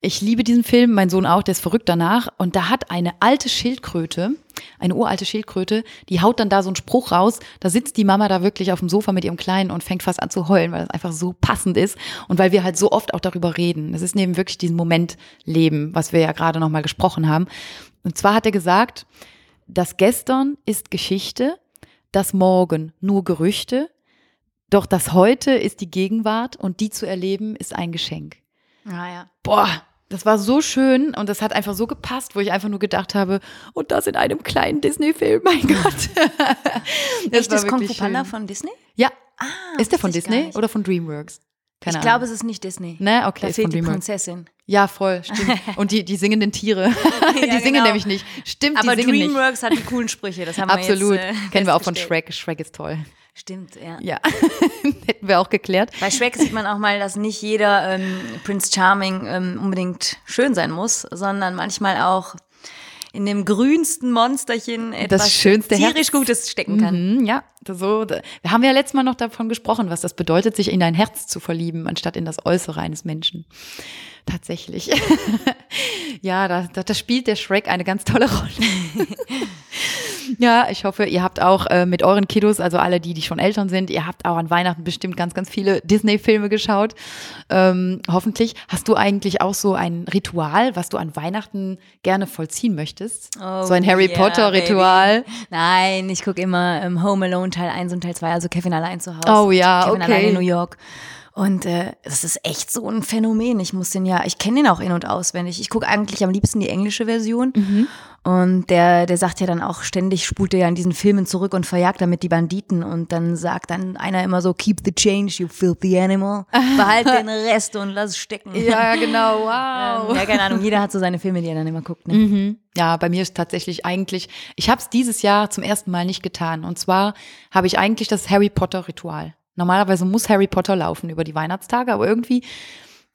Ich liebe diesen Film, mein Sohn auch, der ist verrückt danach. Und da hat eine alte Schildkröte, eine uralte Schildkröte, die haut dann da so einen Spruch raus. Da sitzt die Mama da wirklich auf dem Sofa mit ihrem Kleinen und fängt fast an zu heulen, weil das einfach so passend ist und weil wir halt so oft auch darüber reden. Das ist neben wirklich diesen Moment leben, was wir ja gerade nochmal gesprochen haben. Und zwar hat er gesagt, das Gestern ist Geschichte, das Morgen nur Gerüchte, doch das Heute ist die Gegenwart und die zu erleben ist ein Geschenk. Ah ja. Boah, das war so schön und das hat einfach so gepasst, wo ich einfach nur gedacht habe, und das in einem kleinen Disney-Film, mein Gott. das Echt, das Kung Fu Panda von Disney? Ja. Ah, ist der von Disney oder von DreamWorks? Keine ich glaube, es ist nicht Disney. Ne, okay. Da fehlt die Prinzessin. Ja, voll, stimmt. Und die, die singenden Tiere. die ja, singen genau. nämlich nicht. Stimmt, Aber die singen DreamWorks nicht. hat die coolen Sprüche, das haben Absolut. wir jetzt Absolut. Äh, Kennen wir auch von Shrek. Shrek ist toll. Stimmt, ja. Ja, hätten wir auch geklärt. Bei Shrek sieht man auch mal, dass nicht jeder ähm, Prince Charming ähm, unbedingt schön sein muss, sondern manchmal auch in dem grünsten Monsterchen etwas das schönste tierisch Herz. Gutes stecken kann. Mhm, ja, so. Wir haben ja letztes Mal noch davon gesprochen, was das bedeutet, sich in dein Herz zu verlieben, anstatt in das Äußere eines Menschen. Tatsächlich. ja, da, da, da spielt der Shrek eine ganz tolle Rolle. Ja, ich hoffe, ihr habt auch äh, mit euren Kiddos, also alle die, die schon Eltern sind, ihr habt auch an Weihnachten bestimmt ganz, ganz viele Disney-Filme geschaut. Ähm, hoffentlich. Hast du eigentlich auch so ein Ritual, was du an Weihnachten gerne vollziehen möchtest? Oh, so ein Harry yeah, Potter-Ritual? Nein, ich gucke immer ähm, Home Alone Teil 1 und Teil 2, also Kevin allein zu Hause. Oh ja, Kevin okay. allein in New York. Und äh, das ist echt so ein Phänomen. Ich muss den ja, ich kenne den auch in- und auswendig. Ich gucke eigentlich am liebsten die englische Version. Mhm. Und der, der sagt ja dann auch ständig, spult er ja in diesen Filmen zurück und verjagt damit die Banditen. Und dann sagt dann einer immer so, keep the change, you filthy animal. Behalt den Rest und lass stecken. Ja, genau, wow. ähm, ja, keine Ahnung, jeder hat so seine Filme, die er dann immer guckt. Ne? Mhm. Ja, bei mir ist tatsächlich eigentlich, ich habe es dieses Jahr zum ersten Mal nicht getan. Und zwar habe ich eigentlich das Harry Potter-Ritual. Normalerweise muss Harry Potter laufen über die Weihnachtstage, aber irgendwie,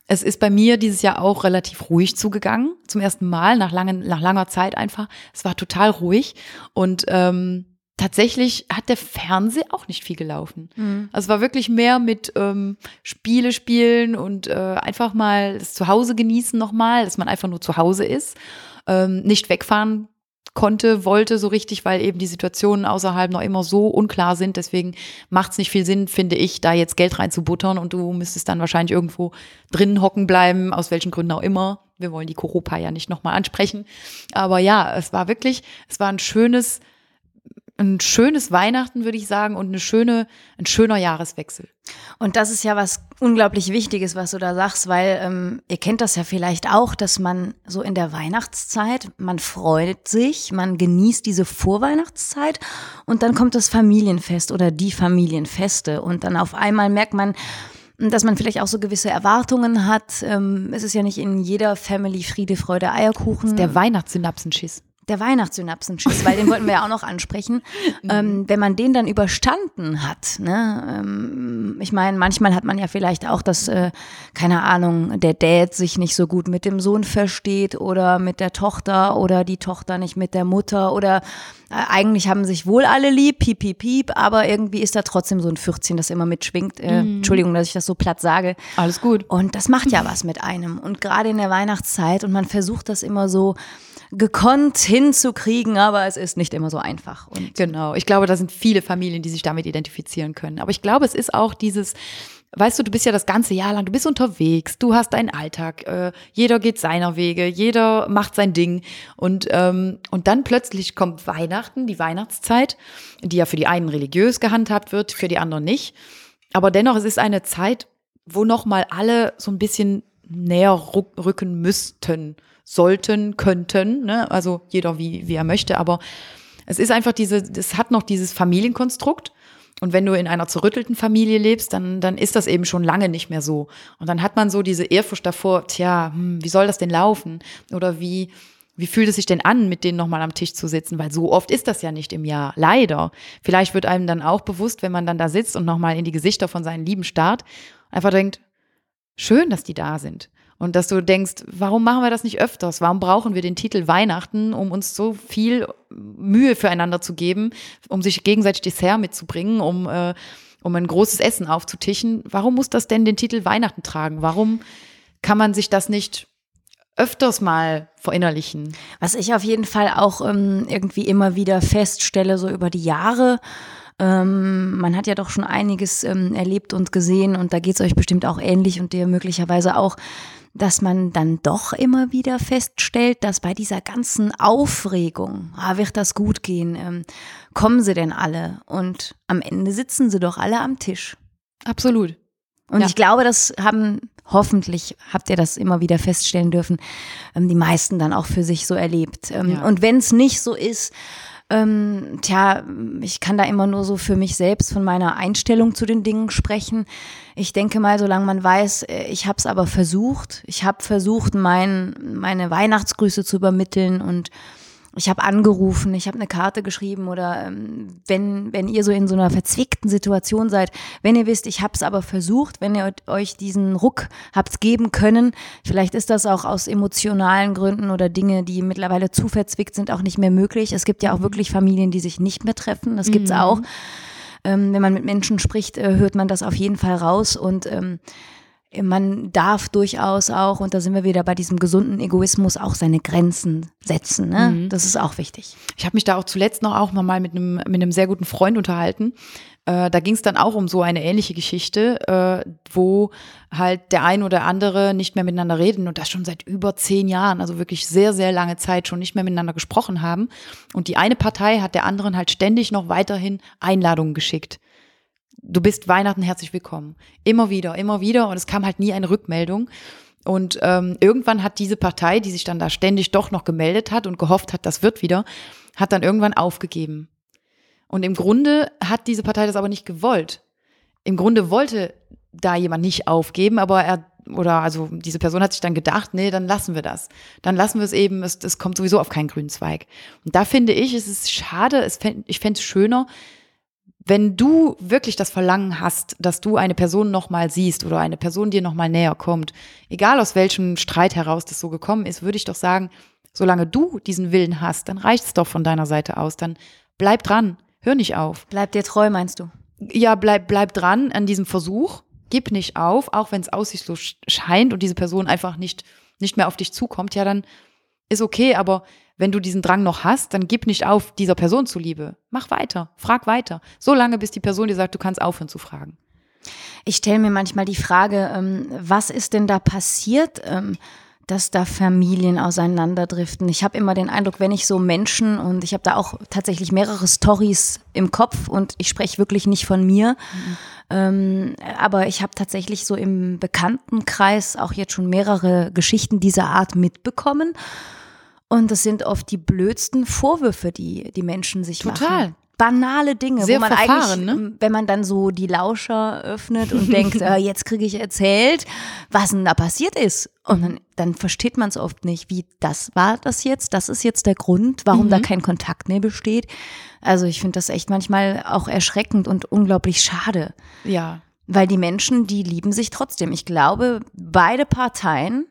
es ist bei mir dieses Jahr auch relativ ruhig zugegangen. Zum ersten Mal, nach, langen, nach langer Zeit einfach. Es war total ruhig und ähm, tatsächlich hat der Fernseher auch nicht viel gelaufen. Mhm. Also es war wirklich mehr mit ähm, Spiele spielen und äh, einfach mal das Zuhause genießen nochmal, dass man einfach nur zu Hause ist. Ähm, nicht wegfahren konnte, wollte so richtig, weil eben die Situationen außerhalb noch immer so unklar sind. Deswegen macht es nicht viel Sinn, finde ich, da jetzt Geld reinzubuttern und du müsstest dann wahrscheinlich irgendwo drinnen hocken bleiben, aus welchen Gründen auch immer. Wir wollen die Koropa ja nicht nochmal ansprechen. Aber ja, es war wirklich, es war ein schönes, ein schönes Weihnachten, würde ich sagen, und eine schöne, ein schöner Jahreswechsel. Und das ist ja was unglaublich Wichtiges, was du da sagst, weil ähm, ihr kennt das ja vielleicht auch, dass man so in der Weihnachtszeit, man freut sich, man genießt diese Vorweihnachtszeit und dann kommt das Familienfest oder die Familienfeste und dann auf einmal merkt man, dass man vielleicht auch so gewisse Erwartungen hat. Ähm, es ist ja nicht in jeder Family Friede, Freude, Eierkuchen. der Weihnachtssynapsenschiss. Der Weihnachtssynapsenschiss, weil den wollten wir ja auch noch ansprechen. ähm, wenn man den dann überstanden hat, ne, ähm, ich meine, manchmal hat man ja vielleicht auch, dass, äh, keine Ahnung, der Dad sich nicht so gut mit dem Sohn versteht oder mit der Tochter oder die Tochter nicht mit der Mutter oder äh, eigentlich haben sich wohl alle lieb, piep, piep, piep, aber irgendwie ist da trotzdem so ein 14, das immer mitschwingt. Äh, mhm. Entschuldigung, dass ich das so platt sage. Alles gut. Und das macht ja was mit einem. Und gerade in der Weihnachtszeit und man versucht das immer so gekonnt hinzukriegen, aber es ist nicht immer so einfach. Und genau, ich glaube, da sind viele Familien, die sich damit identifizieren können. Aber ich glaube, es ist auch dieses, weißt du, du bist ja das ganze Jahr lang, du bist unterwegs, du hast deinen Alltag, äh, jeder geht seiner Wege, jeder macht sein Ding und, ähm, und dann plötzlich kommt Weihnachten, die Weihnachtszeit, die ja für die einen religiös gehandhabt wird, für die anderen nicht. Aber dennoch, es ist eine Zeit, wo nochmal alle so ein bisschen näher rücken müssten sollten, könnten, ne? also jeder wie, wie er möchte, aber es ist einfach diese, es hat noch dieses Familienkonstrukt. Und wenn du in einer zerrüttelten Familie lebst, dann, dann ist das eben schon lange nicht mehr so. Und dann hat man so diese Ehrfurcht davor, tja, hm, wie soll das denn laufen? Oder wie, wie fühlt es sich denn an, mit denen nochmal am Tisch zu sitzen? Weil so oft ist das ja nicht im Jahr. Leider. Vielleicht wird einem dann auch bewusst, wenn man dann da sitzt und nochmal in die Gesichter von seinen Lieben starrt, einfach denkt, schön, dass die da sind. Und dass du denkst, warum machen wir das nicht öfters? Warum brauchen wir den Titel Weihnachten, um uns so viel Mühe füreinander zu geben, um sich gegenseitig Dessert mitzubringen, um, äh, um ein großes Essen aufzutischen? Warum muss das denn den Titel Weihnachten tragen? Warum kann man sich das nicht öfters mal verinnerlichen? Was ich auf jeden Fall auch ähm, irgendwie immer wieder feststelle, so über die Jahre, ähm, man hat ja doch schon einiges ähm, erlebt und gesehen und da geht es euch bestimmt auch ähnlich und dir möglicherweise auch dass man dann doch immer wieder feststellt, dass bei dieser ganzen Aufregung, ah, wird das gut gehen, ähm, kommen sie denn alle? Und am Ende sitzen sie doch alle am Tisch. Absolut. Und ja. ich glaube, das haben hoffentlich habt ihr das immer wieder feststellen dürfen, ähm, die meisten dann auch für sich so erlebt. Ähm, ja. Und wenn es nicht so ist, ähm, tja, ich kann da immer nur so für mich selbst von meiner Einstellung zu den Dingen sprechen. Ich denke mal, solange man weiß, äh, ich habe es aber versucht, ich habe versucht, mein, meine Weihnachtsgrüße zu übermitteln und ich habe angerufen, ich habe eine Karte geschrieben oder ähm, wenn, wenn ihr so in so einer verzwickten Situation seid, wenn ihr wisst, ich habe es aber versucht, wenn ihr euch diesen Ruck habt geben können, vielleicht ist das auch aus emotionalen Gründen oder Dinge, die mittlerweile zu verzwickt sind, auch nicht mehr möglich. Es gibt ja auch wirklich Familien, die sich nicht mehr treffen, das gibt's mhm. auch. Ähm, wenn man mit Menschen spricht, äh, hört man das auf jeden Fall raus und ähm, man darf durchaus auch, und da sind wir wieder bei diesem gesunden Egoismus, auch seine Grenzen setzen. Ne? Mhm. Das ist auch wichtig. Ich habe mich da auch zuletzt noch auch mal mit einem, mit einem sehr guten Freund unterhalten. Äh, da ging es dann auch um so eine ähnliche Geschichte, äh, wo halt der ein oder andere nicht mehr miteinander reden und das schon seit über zehn Jahren, also wirklich sehr, sehr lange Zeit schon nicht mehr miteinander gesprochen haben. Und die eine Partei hat der anderen halt ständig noch weiterhin Einladungen geschickt du bist Weihnachten herzlich willkommen. Immer wieder, immer wieder. Und es kam halt nie eine Rückmeldung. Und ähm, irgendwann hat diese Partei, die sich dann da ständig doch noch gemeldet hat und gehofft hat, das wird wieder, hat dann irgendwann aufgegeben. Und im Grunde hat diese Partei das aber nicht gewollt. Im Grunde wollte da jemand nicht aufgeben, aber er oder also diese Person hat sich dann gedacht, nee, dann lassen wir das. Dann lassen wir es eben, es, es kommt sowieso auf keinen grünen Zweig. Und da finde ich, es ist schade, es fänd, ich fände es schöner, wenn du wirklich das Verlangen hast, dass du eine Person nochmal siehst oder eine Person dir nochmal näher kommt, egal aus welchem Streit heraus das so gekommen ist, würde ich doch sagen, solange du diesen Willen hast, dann reicht es doch von deiner Seite aus. Dann bleib dran, hör nicht auf. Bleib dir treu, meinst du? Ja, bleib, bleib dran an diesem Versuch. Gib nicht auf, auch wenn es aussichtslos scheint und diese Person einfach nicht, nicht mehr auf dich zukommt, ja, dann ist okay, aber wenn du diesen Drang noch hast, dann gib nicht auf dieser Person zuliebe. Mach weiter, frag weiter. So lange, bis die Person dir sagt, du kannst aufhören zu fragen. Ich stelle mir manchmal die Frage, ähm, was ist denn da passiert, ähm, dass da Familien auseinanderdriften? Ich habe immer den Eindruck, wenn ich so Menschen und ich habe da auch tatsächlich mehrere Stories im Kopf und ich spreche wirklich nicht von mir, mhm. ähm, aber ich habe tatsächlich so im Bekanntenkreis auch jetzt schon mehrere Geschichten dieser Art mitbekommen. Und das sind oft die blödsten Vorwürfe, die die Menschen sich Total. machen. banale Dinge, Sehr wo man eigentlich, ne? wenn man dann so die Lauscher öffnet und denkt, äh, jetzt kriege ich erzählt, was denn da passiert ist. Und dann, dann versteht man es oft nicht, wie das war das jetzt, das ist jetzt der Grund, warum Mhm. da kein Kontakt mehr besteht. Also ich finde das echt manchmal auch erschreckend und unglaublich schade. Ja. Weil die Menschen, die lieben sich trotzdem. Ich glaube, beide Parteien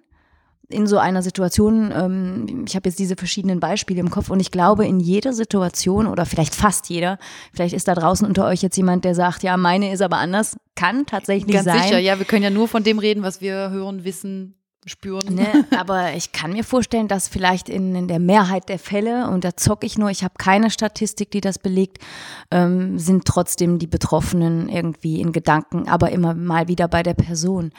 in so einer Situation, ähm, ich habe jetzt diese verschiedenen Beispiele im Kopf und ich glaube, in jeder Situation oder vielleicht fast jeder, vielleicht ist da draußen unter euch jetzt jemand, der sagt, ja, meine ist aber anders, kann tatsächlich Ganz sein. sicher, ja, wir können ja nur von dem reden, was wir hören, wissen, spüren. Ne? Aber ich kann mir vorstellen, dass vielleicht in, in der Mehrheit der Fälle, und da zocke ich nur, ich habe keine Statistik, die das belegt, ähm, sind trotzdem die Betroffenen irgendwie in Gedanken, aber immer mal wieder bei der Person.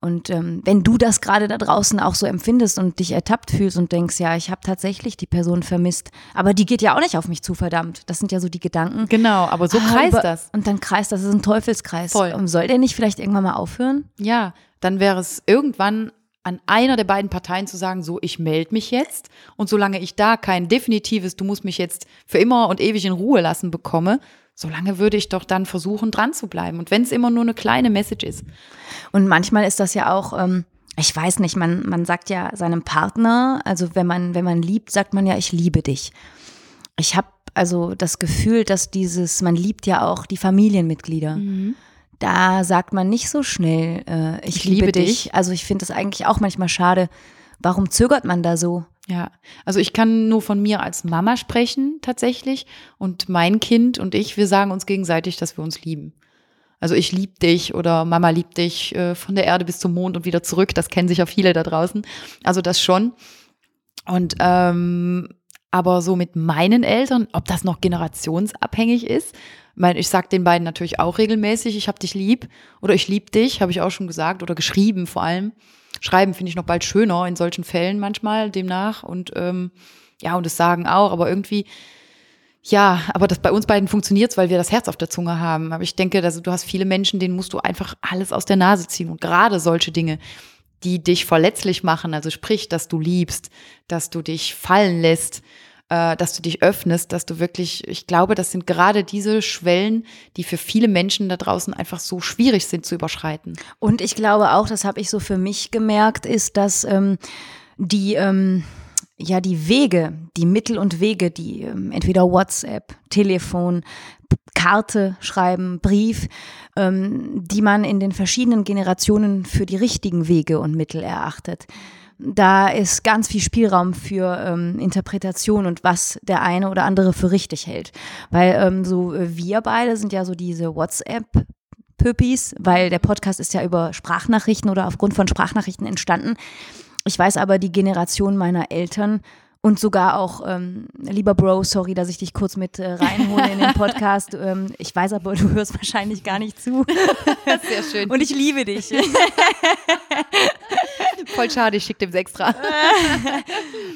Und ähm, wenn du das gerade da draußen auch so empfindest und dich ertappt fühlst und denkst, ja, ich habe tatsächlich die Person vermisst, aber die geht ja auch nicht auf mich zu, verdammt. Das sind ja so die Gedanken. Genau, aber so Ah, kreist das. Und dann kreist das, das ist ein Teufelskreis. Voll. Und Soll der nicht vielleicht irgendwann mal aufhören? Ja, dann wäre es irgendwann an einer der beiden Parteien zu sagen, so, ich melde mich jetzt und solange ich da kein definitives, du musst mich jetzt für immer und ewig in Ruhe lassen bekomme, solange würde ich doch dann versuchen, dran zu bleiben. Und wenn es immer nur eine kleine Message ist. Und manchmal ist das ja auch, ähm, ich weiß nicht, man, man sagt ja seinem Partner, also wenn man, wenn man liebt, sagt man ja, ich liebe dich. Ich habe also das Gefühl, dass dieses, man liebt ja auch die Familienmitglieder. Da sagt man nicht so schnell, äh, ich, Ich liebe, liebe dich. dich. Also ich finde das eigentlich auch manchmal schade. Warum zögert man da so? Ja, also ich kann nur von mir als Mama sprechen tatsächlich und mein Kind und ich, wir sagen uns gegenseitig, dass wir uns lieben. Also ich lieb dich oder Mama liebt dich äh, von der Erde bis zum Mond und wieder zurück. Das kennen sich auch viele da draußen. Also das schon. Und ähm, aber so mit meinen Eltern, ob das noch generationsabhängig ist, ich meine, ich sag den beiden natürlich auch regelmäßig, ich hab dich lieb oder ich lieb dich, habe ich auch schon gesagt oder geschrieben vor allem. Schreiben finde ich noch bald schöner in solchen Fällen manchmal demnach und ähm, ja und das sagen auch, aber irgendwie ja, aber das bei uns beiden funktioniert weil wir das Herz auf der Zunge haben. Aber ich denke, dass du hast viele Menschen, denen musst du einfach alles aus der Nase ziehen. Und gerade solche Dinge, die dich verletzlich machen, also sprich, dass du liebst, dass du dich fallen lässt, äh, dass du dich öffnest, dass du wirklich, ich glaube, das sind gerade diese Schwellen, die für viele Menschen da draußen einfach so schwierig sind zu überschreiten. Und ich glaube auch, das habe ich so für mich gemerkt, ist, dass ähm, die, ähm, ja, die Wege, die Mittel und Wege, die ähm, entweder WhatsApp, Telefon, Karte schreiben, Brief, ähm, die man in den verschiedenen Generationen für die richtigen Wege und Mittel erachtet. Da ist ganz viel Spielraum für ähm, Interpretation und was der eine oder andere für richtig hält. Weil ähm, so wir beide sind ja so diese WhatsApp Pöpis, weil der Podcast ist ja über Sprachnachrichten oder aufgrund von Sprachnachrichten entstanden. Ich weiß aber, die Generation meiner Eltern und sogar auch, ähm, lieber Bro, sorry, dass ich dich kurz mit äh, reinhole in den Podcast. ähm, ich weiß aber, du hörst wahrscheinlich gar nicht zu. Sehr schön. Und ich liebe dich. voll schade, ich schicke dem extra.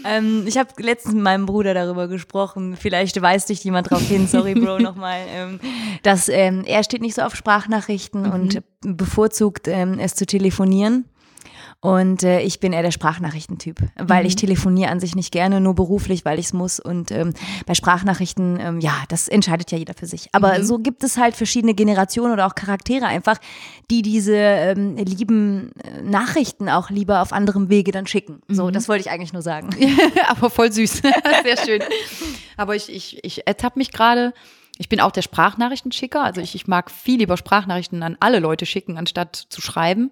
ähm, ich habe letztens mit meinem Bruder darüber gesprochen. Vielleicht weist dich jemand drauf hin, sorry, Bro, nochmal. Ähm, dass ähm, er steht nicht so auf Sprachnachrichten und bevorzugt ähm, es zu telefonieren. Und äh, ich bin eher der Sprachnachrichtentyp, weil ich telefoniere an sich nicht gerne, nur beruflich, weil ich es muss. Und ähm, bei Sprachnachrichten, ähm, ja, das entscheidet ja jeder für sich. Aber so gibt es halt verschiedene Generationen oder auch Charaktere einfach, die diese ähm, lieben äh, Nachrichten auch lieber auf anderem Wege dann schicken. So, das wollte ich eigentlich nur sagen. aber voll süß. Sehr schön. Aber ich, ich, ich ertappe mich gerade. Ich bin auch der Sprachnachrichtenschicker. Also ich, ich mag viel lieber Sprachnachrichten an alle Leute schicken, anstatt zu schreiben,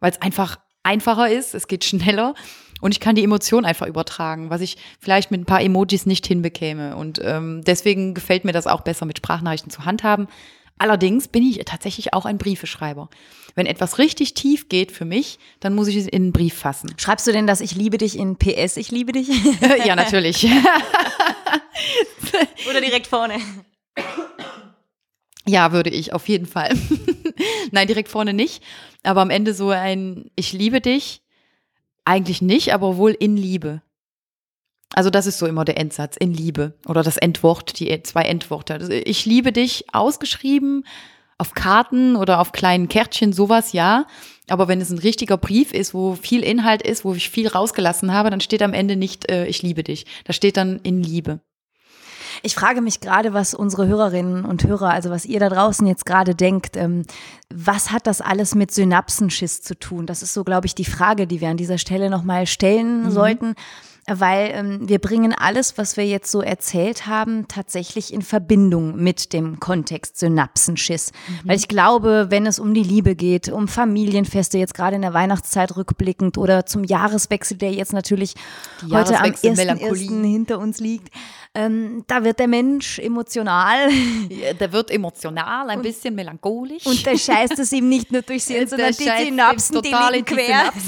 weil es einfach einfacher ist, es geht schneller und ich kann die Emotion einfach übertragen, was ich vielleicht mit ein paar Emojis nicht hinbekäme. Und ähm, deswegen gefällt mir das auch besser, mit Sprachnachrichten zu handhaben. Allerdings bin ich tatsächlich auch ein Briefeschreiber. Wenn etwas richtig tief geht für mich, dann muss ich es in einen Brief fassen. Schreibst du denn, dass ich liebe dich in PS, ich liebe dich? ja, natürlich. Oder direkt vorne? Ja, würde ich, auf jeden Fall. Nein, direkt vorne nicht. Aber am Ende so ein Ich liebe dich, eigentlich nicht, aber wohl in Liebe. Also das ist so immer der Endsatz, in Liebe. Oder das Endwort, die zwei Endworte. Also ich liebe dich ausgeschrieben auf Karten oder auf kleinen Kärtchen, sowas ja. Aber wenn es ein richtiger Brief ist, wo viel Inhalt ist, wo ich viel rausgelassen habe, dann steht am Ende nicht äh, Ich liebe dich. Da steht dann in Liebe. Ich frage mich gerade, was unsere Hörerinnen und Hörer, also was ihr da draußen jetzt gerade denkt, ähm, was hat das alles mit Synapsenschiss zu tun? Das ist so, glaube ich, die Frage, die wir an dieser Stelle nochmal stellen mhm. sollten weil ähm, wir bringen alles, was wir jetzt so erzählt haben, tatsächlich in Verbindung mit dem Kontext Synapsenschiss. Mhm. Weil ich glaube, wenn es um die Liebe geht, um Familienfeste, jetzt gerade in der Weihnachtszeit rückblickend oder zum Jahreswechsel, der jetzt natürlich heute am 1.1. hinter uns liegt, ähm, da wird der Mensch emotional. Ja, der wird emotional, ein und, bisschen melancholisch. Und der scheißt es ihm nicht nur durchs Hirn, sondern die Synapsen, die liegen quer.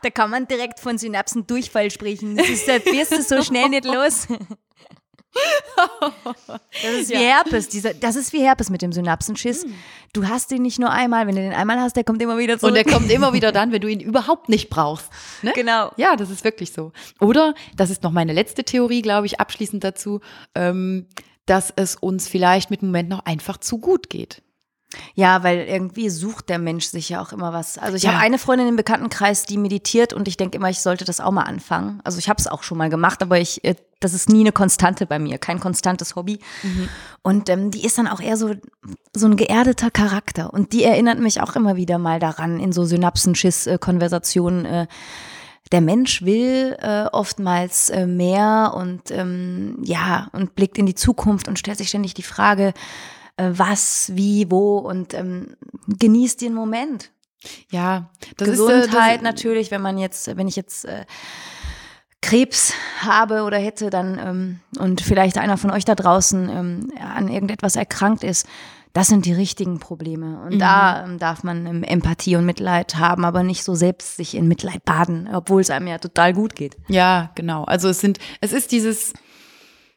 Da kann man direkt von Synapsendurchfall sprechen. Das, ist, das wirst du so schnell nicht los. Das ist wie. Herpes. Dieser, das ist wie Herpes mit dem Synapsenschiss. Hm. Du hast ihn nicht nur einmal. Wenn du den einmal hast, der kommt immer wieder zurück. Und der kommt immer wieder dann, wenn du ihn überhaupt nicht brauchst. Ne? Genau. Ja, das ist wirklich so. Oder, das ist noch meine letzte Theorie, glaube ich, abschließend dazu, ähm, dass es uns vielleicht mit dem Moment noch einfach zu gut geht. Ja, weil irgendwie sucht der Mensch sich ja auch immer was. Also ich ja. habe eine Freundin im Bekanntenkreis, die meditiert und ich denke immer, ich sollte das auch mal anfangen. Also ich habe es auch schon mal gemacht, aber ich, äh, das ist nie eine Konstante bei mir, kein konstantes Hobby. Mhm. Und ähm, die ist dann auch eher so so ein geerdeter Charakter und die erinnert mich auch immer wieder mal daran in so Synapsenschiss-Konversationen. Äh, der Mensch will äh, oftmals äh, mehr und ähm, ja und blickt in die Zukunft und stellt sich ständig die Frage, äh, was, wie, wo und ähm, genießt den Moment. Ja, das Gesundheit ist, äh, das natürlich, wenn man jetzt, wenn ich jetzt äh, Krebs habe oder hätte, dann ähm, und vielleicht einer von euch da draußen ähm, an irgendetwas erkrankt ist, das sind die richtigen Probleme. Und mhm. da ähm, darf man ähm, Empathie und Mitleid haben, aber nicht so selbst sich in Mitleid baden, obwohl es einem ja total gut geht. Ja, genau. Also es sind, es ist dieses,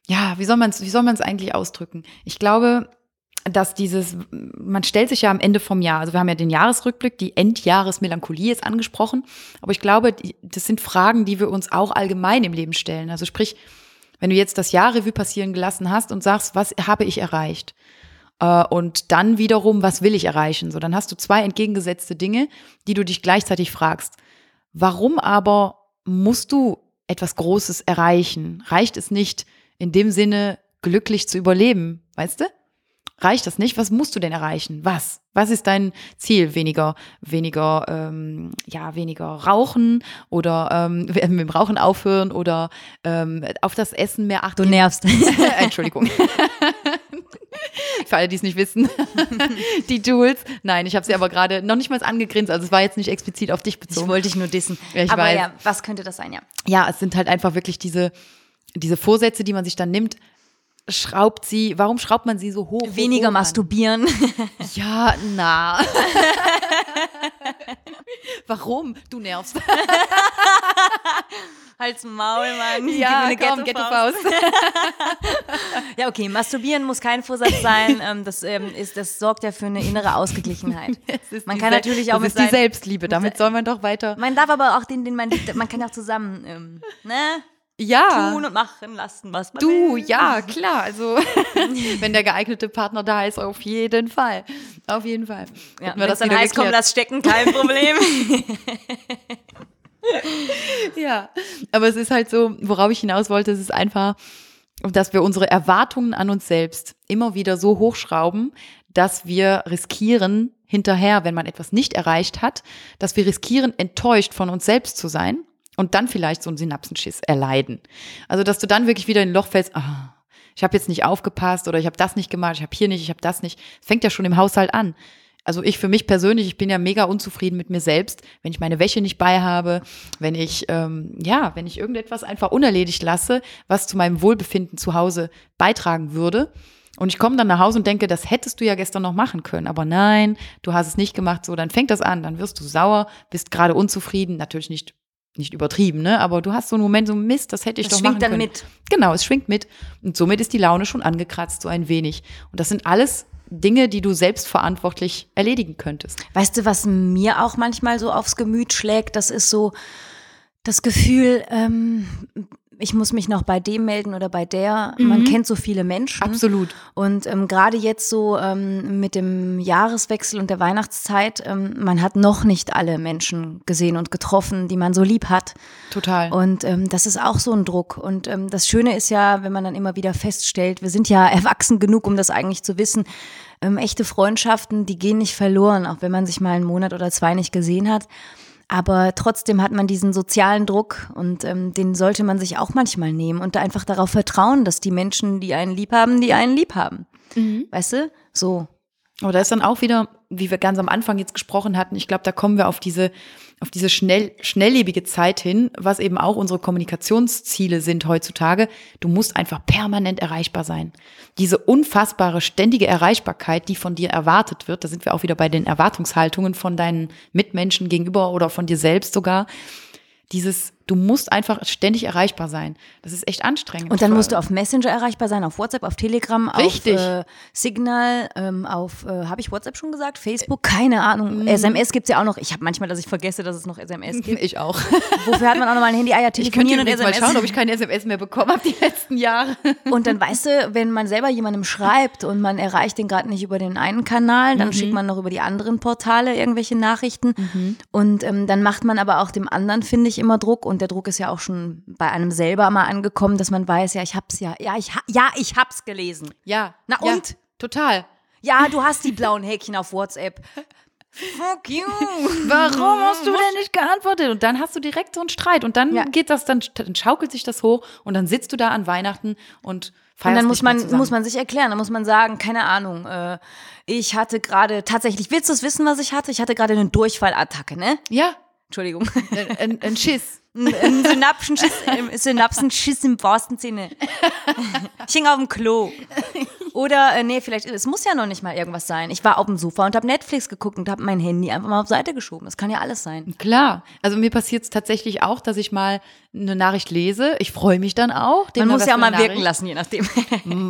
ja, wie soll man es, wie soll man es eigentlich ausdrücken? Ich glaube, dass dieses, man stellt sich ja am Ende vom Jahr, also wir haben ja den Jahresrückblick, die Endjahresmelancholie ist angesprochen, aber ich glaube, das sind Fragen, die wir uns auch allgemein im Leben stellen. Also sprich, wenn du jetzt das Jahrrevue passieren gelassen hast und sagst, was habe ich erreicht? Äh, und dann wiederum, was will ich erreichen? So, dann hast du zwei entgegengesetzte Dinge, die du dich gleichzeitig fragst. Warum aber musst du etwas Großes erreichen? Reicht es nicht in dem Sinne, glücklich zu überleben, weißt du? Reicht das nicht? Was musst du denn erreichen? Was? Was ist dein Ziel? Weniger, weniger, ähm, ja, weniger rauchen oder ähm, mit dem Rauchen aufhören oder ähm, auf das Essen mehr achten. Du nervst. Entschuldigung. Für alle, die es nicht wissen, die Jules. Nein, ich habe sie aber gerade noch nicht mal angegrinst. Also es war jetzt nicht explizit auf dich bezogen. Ich wollte dich nur dissen. Ja, aber weiß. ja, was könnte das sein, ja? Ja, es sind halt einfach wirklich diese, diese Vorsätze, die man sich dann nimmt, schraubt sie, warum schraubt man sie so hoch? Weniger hoch masturbieren. Ja, na. warum? Du nervst. Halt's Maul, Mann. Ja, komm, Ghetto-Faust. ja, okay, masturbieren muss kein Vorsatz sein. Ähm, das, ähm, ist, das sorgt ja für eine innere Ausgeglichenheit. man kann natürlich auch das mit ist die Selbstliebe, damit soll man doch weiter. Man darf aber auch den, den man man kann ja auch zusammen, ähm, ne? Ja. tun und machen lassen, was man du, will. ja, klar. Also, wenn der geeignete Partner da ist, auf jeden Fall. Auf jeden Fall. Ja, wenn das dann heißt, komm, lass stecken, kein Problem. ja, aber es ist halt so, worauf ich hinaus wollte, es ist einfach, dass wir unsere Erwartungen an uns selbst immer wieder so hochschrauben, dass wir riskieren, hinterher, wenn man etwas nicht erreicht hat, dass wir riskieren, enttäuscht von uns selbst zu sein und dann vielleicht so einen Synapsenschiss erleiden. Also, dass du dann wirklich wieder in ein Loch fällst, ah, ich habe jetzt nicht aufgepasst oder ich habe das nicht gemacht, ich habe hier nicht, ich habe das nicht. Das fängt ja schon im Haushalt an. Also ich für mich persönlich, ich bin ja mega unzufrieden mit mir selbst, wenn ich meine Wäsche nicht bei habe, wenn ich ähm, ja, wenn ich irgendetwas einfach unerledigt lasse, was zu meinem Wohlbefinden zu Hause beitragen würde. Und ich komme dann nach Hause und denke, das hättest du ja gestern noch machen können. Aber nein, du hast es nicht gemacht. So, dann fängt das an. Dann wirst du sauer, bist gerade unzufrieden. Natürlich nicht nicht übertrieben, ne? Aber du hast so einen Moment, so Mist, das hätte ich das doch machen können. schwingt dann mit. Genau, es schwingt mit. Und somit ist die Laune schon angekratzt, so ein wenig. Und das sind alles Dinge, die du selbstverantwortlich erledigen könntest. Weißt du, was mir auch manchmal so aufs Gemüt schlägt? Das ist so das Gefühl, ähm, ich muss mich noch bei dem melden oder bei der. Man kennt so viele Menschen. Absolut. Und ähm, gerade jetzt so ähm, mit dem Jahreswechsel und der Weihnachtszeit, ähm, man hat noch nicht alle Menschen gesehen und getroffen, die man so lieb hat. Total. Und ähm, das ist auch so ein Druck. Und ähm, das Schöne ist ja, wenn man dann immer wieder feststellt, wir sind ja erwachsen genug, um das eigentlich zu wissen. Ähm, echte Freundschaften, die gehen nicht verloren, auch wenn man sich mal einen Monat oder zwei nicht gesehen hat. Aber trotzdem hat man diesen sozialen Druck und ähm, den sollte man sich auch manchmal nehmen und da einfach darauf vertrauen, dass die Menschen, die einen lieb haben, die einen lieb haben. Weißt du? So. Aber da ist dann auch wieder, wie wir ganz am Anfang jetzt gesprochen hatten, ich glaube, da kommen wir auf diese, auf diese schnell, schnelllebige Zeit hin, was eben auch unsere Kommunikationsziele sind heutzutage. Du musst einfach permanent erreichbar sein. Diese unfassbare, ständige Erreichbarkeit, die von dir erwartet wird, da sind wir auch wieder bei den Erwartungshaltungen von deinen Mitmenschen gegenüber oder von dir selbst sogar. Dieses, du musst einfach ständig erreichbar sein. Das ist echt anstrengend. Und dann musst du auf Messenger erreichbar sein, auf WhatsApp, auf Telegram, Richtig. auf äh, Signal, ähm, auf, äh, habe ich WhatsApp schon gesagt? Facebook? Keine Ahnung. SMS gibt's ja auch noch. Ich habe manchmal, dass ich vergesse, dass es noch SMS gibt. Ich auch. Wofür hat man auch noch mal ein Handy? Ah ja, Ich telefonieren und übrigens mal SMS. schauen, ob ich keine SMS mehr bekommen habe die letzten Jahre. Und dann weißt du, wenn man selber jemandem schreibt und man erreicht den gerade nicht über den einen Kanal, dann schickt man noch über die anderen Portale irgendwelche Nachrichten. Und ähm, dann macht man aber auch dem anderen, finde ich, immer Druck. Und der Druck ist ja auch schon bei einem selber mal angekommen, dass man weiß, ja, ich hab's ja, ja, ich, ha ja, ich hab's gelesen. Ja. Na ja, und? Total. Ja, du hast die blauen Häkchen auf WhatsApp. Fuck you. Warum hast du denn nicht geantwortet? Und dann hast du direkt so einen Streit. Und dann Ja. geht das, dann, dann schaukelt sich das hoch und dann sitzt du da an Weihnachten und feierst Und dann muss man, muss man sich erklären, dann muss man sagen, keine Ahnung, äh, ich hatte gerade, tatsächlich, willst du es wissen, was ich hatte? Ich hatte gerade eine Durchfallattacke, ne? Ja, Entschuldigung. ein, ein, ein Schiss. Ein, Synapsenschiss, Synapsenschiss im wahrsten Sinne. Ich hing auf dem Klo. Oder, äh, nee, vielleicht, es muss ja noch nicht mal irgendwas sein. Ich war auf dem Sofa und habe Netflix geguckt und habe mein Handy einfach mal auf Seite geschoben. Das kann ja alles sein. Klar. Also mir passiert es tatsächlich auch, dass ich mal eine Nachricht lese. Ich freue mich dann auch. Man muss ja auch mal wirken wirken lassen, je nachdem.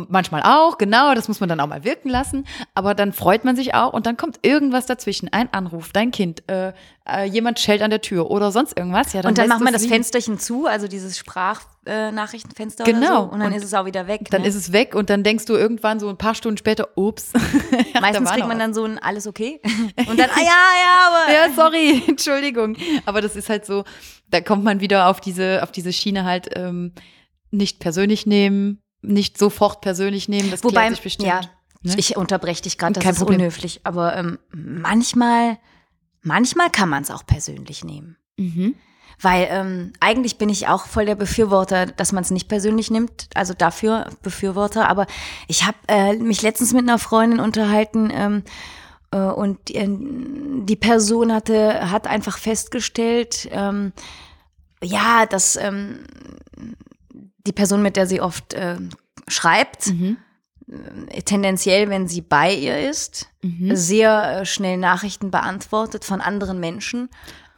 Manchmal auch, genau, das muss man dann auch mal wirken lassen. Aber dann freut man sich auch und dann kommt irgendwas dazwischen. Ein Anruf, dein Kind, äh, äh, jemand schellt an der Tür oder sonst irgendwas. Ja, dann Und dann macht man du's das. Fensterchen zu, also dieses Sprachnachrichtenfenster oder Genau. so. Und dann Und ist es auch wieder weg. Dann ne? ist es weg und dann denkst du irgendwann so ein paar Stunden später, ups. Meistens kriegt man was. dann so ein alles okay. Und dann, ah ja, ja, aber. Ja, sorry, Entschuldigung. Aber das ist halt so, da kommt man wieder auf diese, auf diese Schiene halt ähm, nicht persönlich nehmen, nicht sofort persönlich nehmen. Das Wobei, klärt sich bestimmt. ja, Ne? ich unterbreche dich gerade, das Kein ist Problem. unhöflich. Aber ähm, manchmal, manchmal kann man es auch persönlich nehmen. Mhm. Weil ähm, eigentlich bin ich auch voll der Befürworter, dass man es nicht persönlich nimmt. Also dafür Befürworter. Aber ich habe äh, mich letztens mit einer Freundin unterhalten ähm, äh, und die, die Person hatte hat einfach festgestellt, ähm, ja, dass ähm, die Person, mit der sie oft äh, schreibt, Mhm. äh, tendenziell, wenn sie bei ihr ist, Mhm. sehr äh, schnell Nachrichten beantwortet von anderen Menschen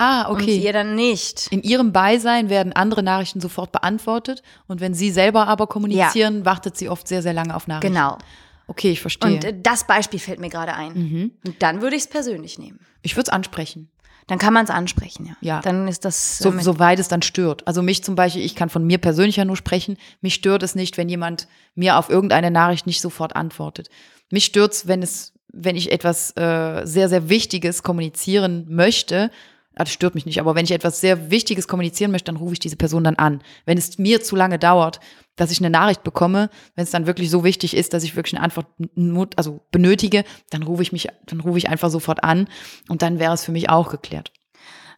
Ah, und okay. ihr dann nicht. In ihrem Beisein werden andere Nachrichten sofort beantwortet und wenn sie selber aber kommunizieren, wartet sie oft sehr, sehr lange auf Nachrichten. Genau. Okay, ich verstehe. Und äh, das Beispiel fällt mir gerade ein. Mhm. Und dann würde ich es persönlich nehmen. ich würde es ansprechen. Dann kann man es ansprechen, ja. Ja. Dann ist das So, äh, mit- soweit es dann stört. Also mich zum Beispiel, ich kann von mir persönlich ja nur sprechen, mich stört es nicht, wenn jemand mir auf irgendeine Nachricht nicht sofort antwortet. Mich stört's, wenn es, wenn ich etwas äh, sehr, sehr Wichtiges kommunizieren möchte, das stört mich nicht, aber wenn ich etwas sehr Wichtiges kommunizieren möchte, dann rufe ich diese Person dann an. Wenn es mir zu lange dauert, dass ich eine Nachricht bekomme, wenn es dann wirklich so wichtig ist, dass ich wirklich eine Antwort also benötige, dann rufe ich mich, dann rufe ich einfach sofort an und dann wäre es für mich auch geklärt.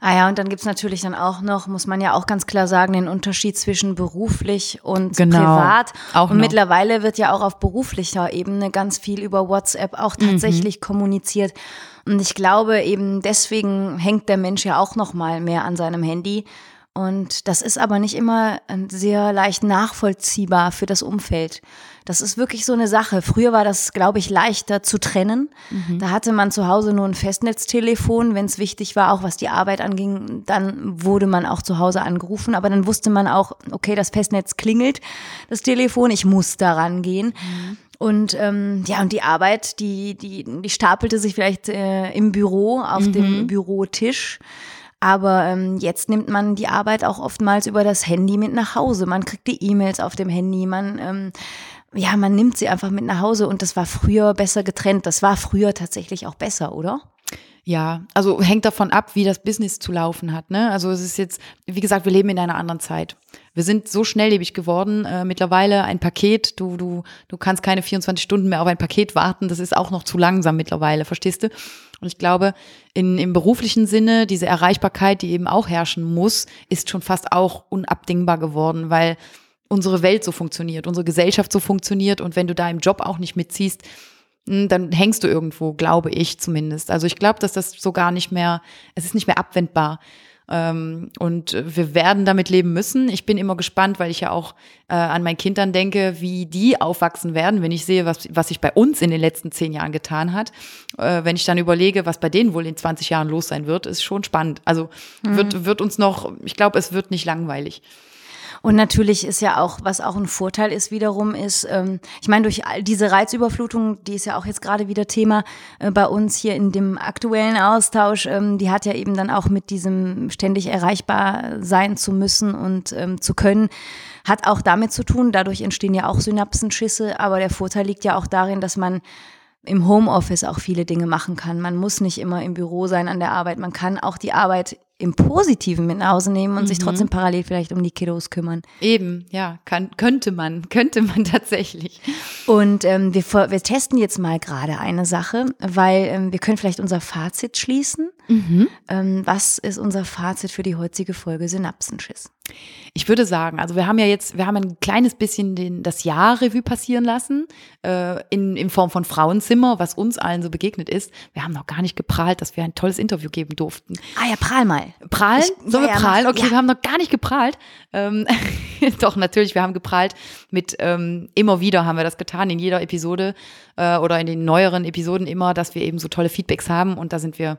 Ah ja, und dann gibt's natürlich dann auch noch, muss man ja auch ganz klar sagen, den Unterschied zwischen beruflich und Genau. privat. Auch und noch. mittlerweile wird ja auch auf beruflicher Ebene ganz viel über WhatsApp auch Mhm. tatsächlich kommuniziert. Und ich glaube eben deswegen hängt der Mensch ja auch noch mal mehr an seinem Handy. Und das ist aber nicht immer äh, sehr leicht nachvollziehbar für das Umfeld. Das ist wirklich so eine Sache. Früher war das, glaube ich, leichter zu trennen. Da hatte man zu Hause nur ein Festnetztelefon. Wenn es wichtig war, auch was die Arbeit anging, dann wurde man auch zu Hause angerufen. Aber dann wusste man auch, okay, das Festnetz klingelt, das Telefon, ich muss daran gehen. Und ähm, ja, und die Arbeit, die, die, die stapelte sich vielleicht äh, im Büro, auf dem Bürotisch. Aber ähm, jetzt nimmt man die Arbeit auch oftmals über das Handy mit nach Hause. Man kriegt die E-Mails auf dem Handy, man ähm, ja, man nimmt sie einfach mit nach Hause und das war früher besser getrennt. Das war früher tatsächlich auch besser, oder? Ja, also hängt davon ab, wie das Business zu laufen hat. Ne? Also es ist jetzt, wie gesagt, wir leben in einer anderen Zeit. Wir sind so schnelllebig geworden. Äh, mittlerweile ein Paket, du, du, du kannst keine 24 Stunden mehr auf ein Paket warten. Das ist auch noch zu langsam mittlerweile, verstehst du? Und ich glaube, in, im beruflichen Sinne, diese Erreichbarkeit, die eben auch herrschen muss, ist schon fast auch unabdingbar geworden, weil unsere Welt so funktioniert, unsere Gesellschaft so funktioniert und wenn du da im Job auch nicht mitziehst, dann hängst du irgendwo, glaube ich zumindest. Also ich glaube, dass das so gar nicht mehr, es ist nicht mehr abwendbar. Ähm, und wir werden damit leben müssen. Ich bin immer gespannt, weil ich ja auch äh, an mein Kindern denke, wie die aufwachsen werden, wenn ich sehe, was, was sich bei uns in den letzten zehn Jahren getan hat. Äh, wenn ich dann überlege, was bei denen wohl in 20 Jahren los sein wird, ist schon spannend. Also mhm. wird, wird uns noch, ich glaube, es wird nicht langweilig. Und natürlich ist ja auch, was auch ein Vorteil ist wiederum, ist, ähm, ich meine, durch all diese Reizüberflutung, die ist ja auch jetzt gerade wieder Thema äh, bei uns hier in dem aktuellen Austausch, ähm, die hat ja eben dann auch mit diesem ständig erreichbar sein zu müssen und ähm, zu können, hat auch damit zu tun. Dadurch entstehen ja auch Synapsenschisse, aber der Vorteil liegt ja auch darin, dass man im Homeoffice auch viele Dinge machen kann. Man muss nicht immer im Büro sein an der Arbeit. Man kann auch die Arbeit im Positiven mit nach Hause nehmen und mhm. sich trotzdem parallel vielleicht um die Kiddos kümmern. Eben, ja, kann, könnte man, könnte man tatsächlich. Und ähm, wir, wir testen jetzt mal gerade eine Sache, weil ähm, wir können vielleicht unser Fazit schließen. Mhm. Ähm, was ist unser Fazit für die heutige Folge Synapsenschiss? Ich würde sagen, also wir haben ja jetzt, wir haben ein kleines bisschen den, das Jahr Revue passieren lassen, äh, in, in Form von Frauenzimmer, was uns allen so begegnet ist. Wir haben noch gar nicht geprahlt, dass wir ein tolles Interview geben durften. Ah ja, prahl mal. Prahlen? Sollen ja, wir prahlen? Okay, ja. wir haben noch gar nicht geprahlt. Ähm, doch, natürlich, wir haben geprahlt mit, ähm, immer wieder haben wir das getan, in jeder Episode äh, oder in den neueren Episoden immer, dass wir eben so tolle Feedbacks haben und da sind wir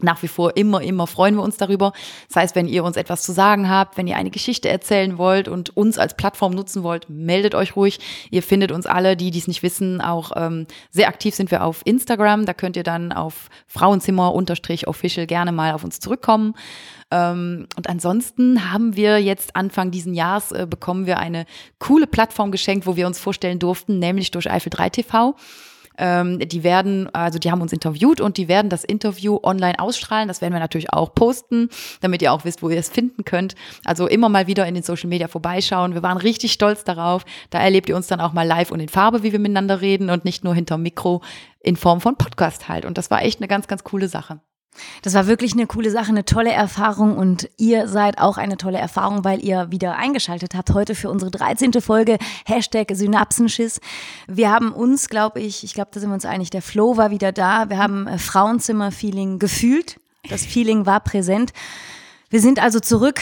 nach wie vor immer, immer freuen wir uns darüber. Das heißt, wenn ihr uns etwas zu sagen habt, wenn ihr eine Geschichte erzählen wollt und uns als Plattform nutzen wollt, meldet euch ruhig. Ihr findet uns alle, die dies nicht wissen, auch ähm, sehr aktiv sind wir auf Instagram. Da könnt ihr dann auf Frauenzimmer-official gerne mal auf uns zurückkommen. Ähm, und ansonsten haben wir jetzt Anfang diesen Jahres äh, bekommen wir eine coole Plattform geschenkt, wo wir uns vorstellen durften, nämlich durch Eifel 3 TV. Ähm, die werden, also die haben uns interviewt und die werden das Interview online ausstrahlen. Das werden wir natürlich auch posten, damit ihr auch wisst, wo ihr es finden könnt. Also immer mal wieder in den Social Media vorbeischauen. Wir waren richtig stolz darauf. Da erlebt ihr uns dann auch mal live und in Farbe, wie wir miteinander reden und nicht nur hinterm Mikro in Form von Podcast halt. Und das war echt eine ganz, ganz coole Sache. Das war wirklich eine coole Sache, eine tolle Erfahrung und ihr seid auch eine tolle Erfahrung, weil ihr wieder eingeschaltet habt heute für unsere 13. Folge Hashtag Synapsenschiss. Wir haben uns, glaube ich, ich glaube, da sind wir uns einig, der Flow war wieder da. Wir haben äh, Frauenzimmer-Feeling gefühlt. Das Feeling war präsent. Wir sind also zurück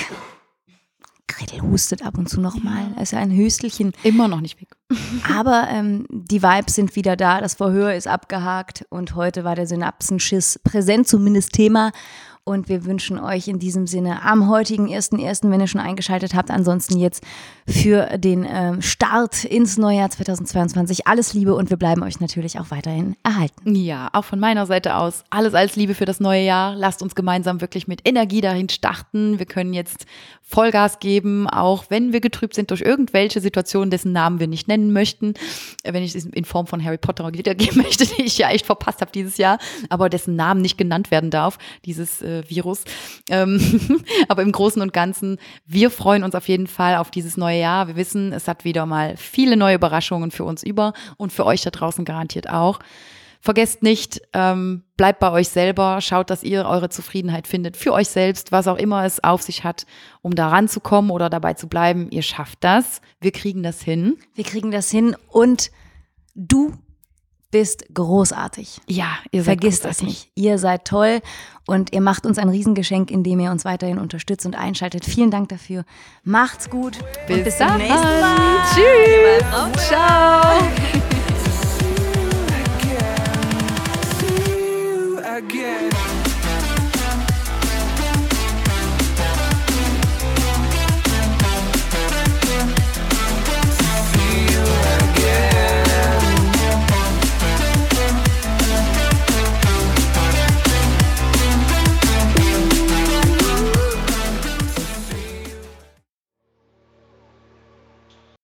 Gretel hustet ab und zu nochmal. Ja ein Hüstelchen. Immer noch nicht weg. Aber ähm, die Vibes sind wieder da, das Verhör ist abgehakt und heute war der Synapsenschiss präsent, zumindest Thema. Und wir wünschen euch in diesem Sinne am heutigen 1.1., wenn ihr schon eingeschaltet habt, ansonsten jetzt für den ähm, Start ins Neujahr 2022 alles Liebe und wir bleiben euch natürlich auch weiterhin erhalten. Ja, auch von meiner Seite aus alles als Liebe für das neue Jahr. Lasst uns gemeinsam wirklich mit Energie dahin starten. Wir können jetzt Vollgas geben, auch wenn wir getrübt sind durch irgendwelche Situationen, dessen Namen wir nicht nennen möchten. Wenn ich es in Form von Harry Potter wiedergeben möchte, die ich ja echt verpasst habe dieses Jahr, aber dessen Namen nicht genannt werden darf. Dieses äh, Virus. Ähm, aber im Großen und Ganzen, wir freuen uns auf jeden Fall auf dieses neue Jahr. Wir wissen, es hat wieder mal viele neue Überraschungen für uns über und für euch da draußen garantiert auch. Vergesst nicht, ähm, bleibt bei euch selber, schaut, dass ihr eure Zufriedenheit findet für euch selbst, was auch immer es auf sich hat, um da ranzukommen oder dabei zu bleiben. Ihr schafft das. Wir kriegen das hin. Wir kriegen das hin und du bist großartig. Ja, ihr seid Vergisst großartig. das nicht. Ihr seid toll und ihr macht uns ein Riesengeschenk, indem ihr uns weiterhin unterstützt und einschaltet. Vielen Dank dafür. Macht's gut. Bis, bis zum nächsten Mal. Tschüss. Ciao.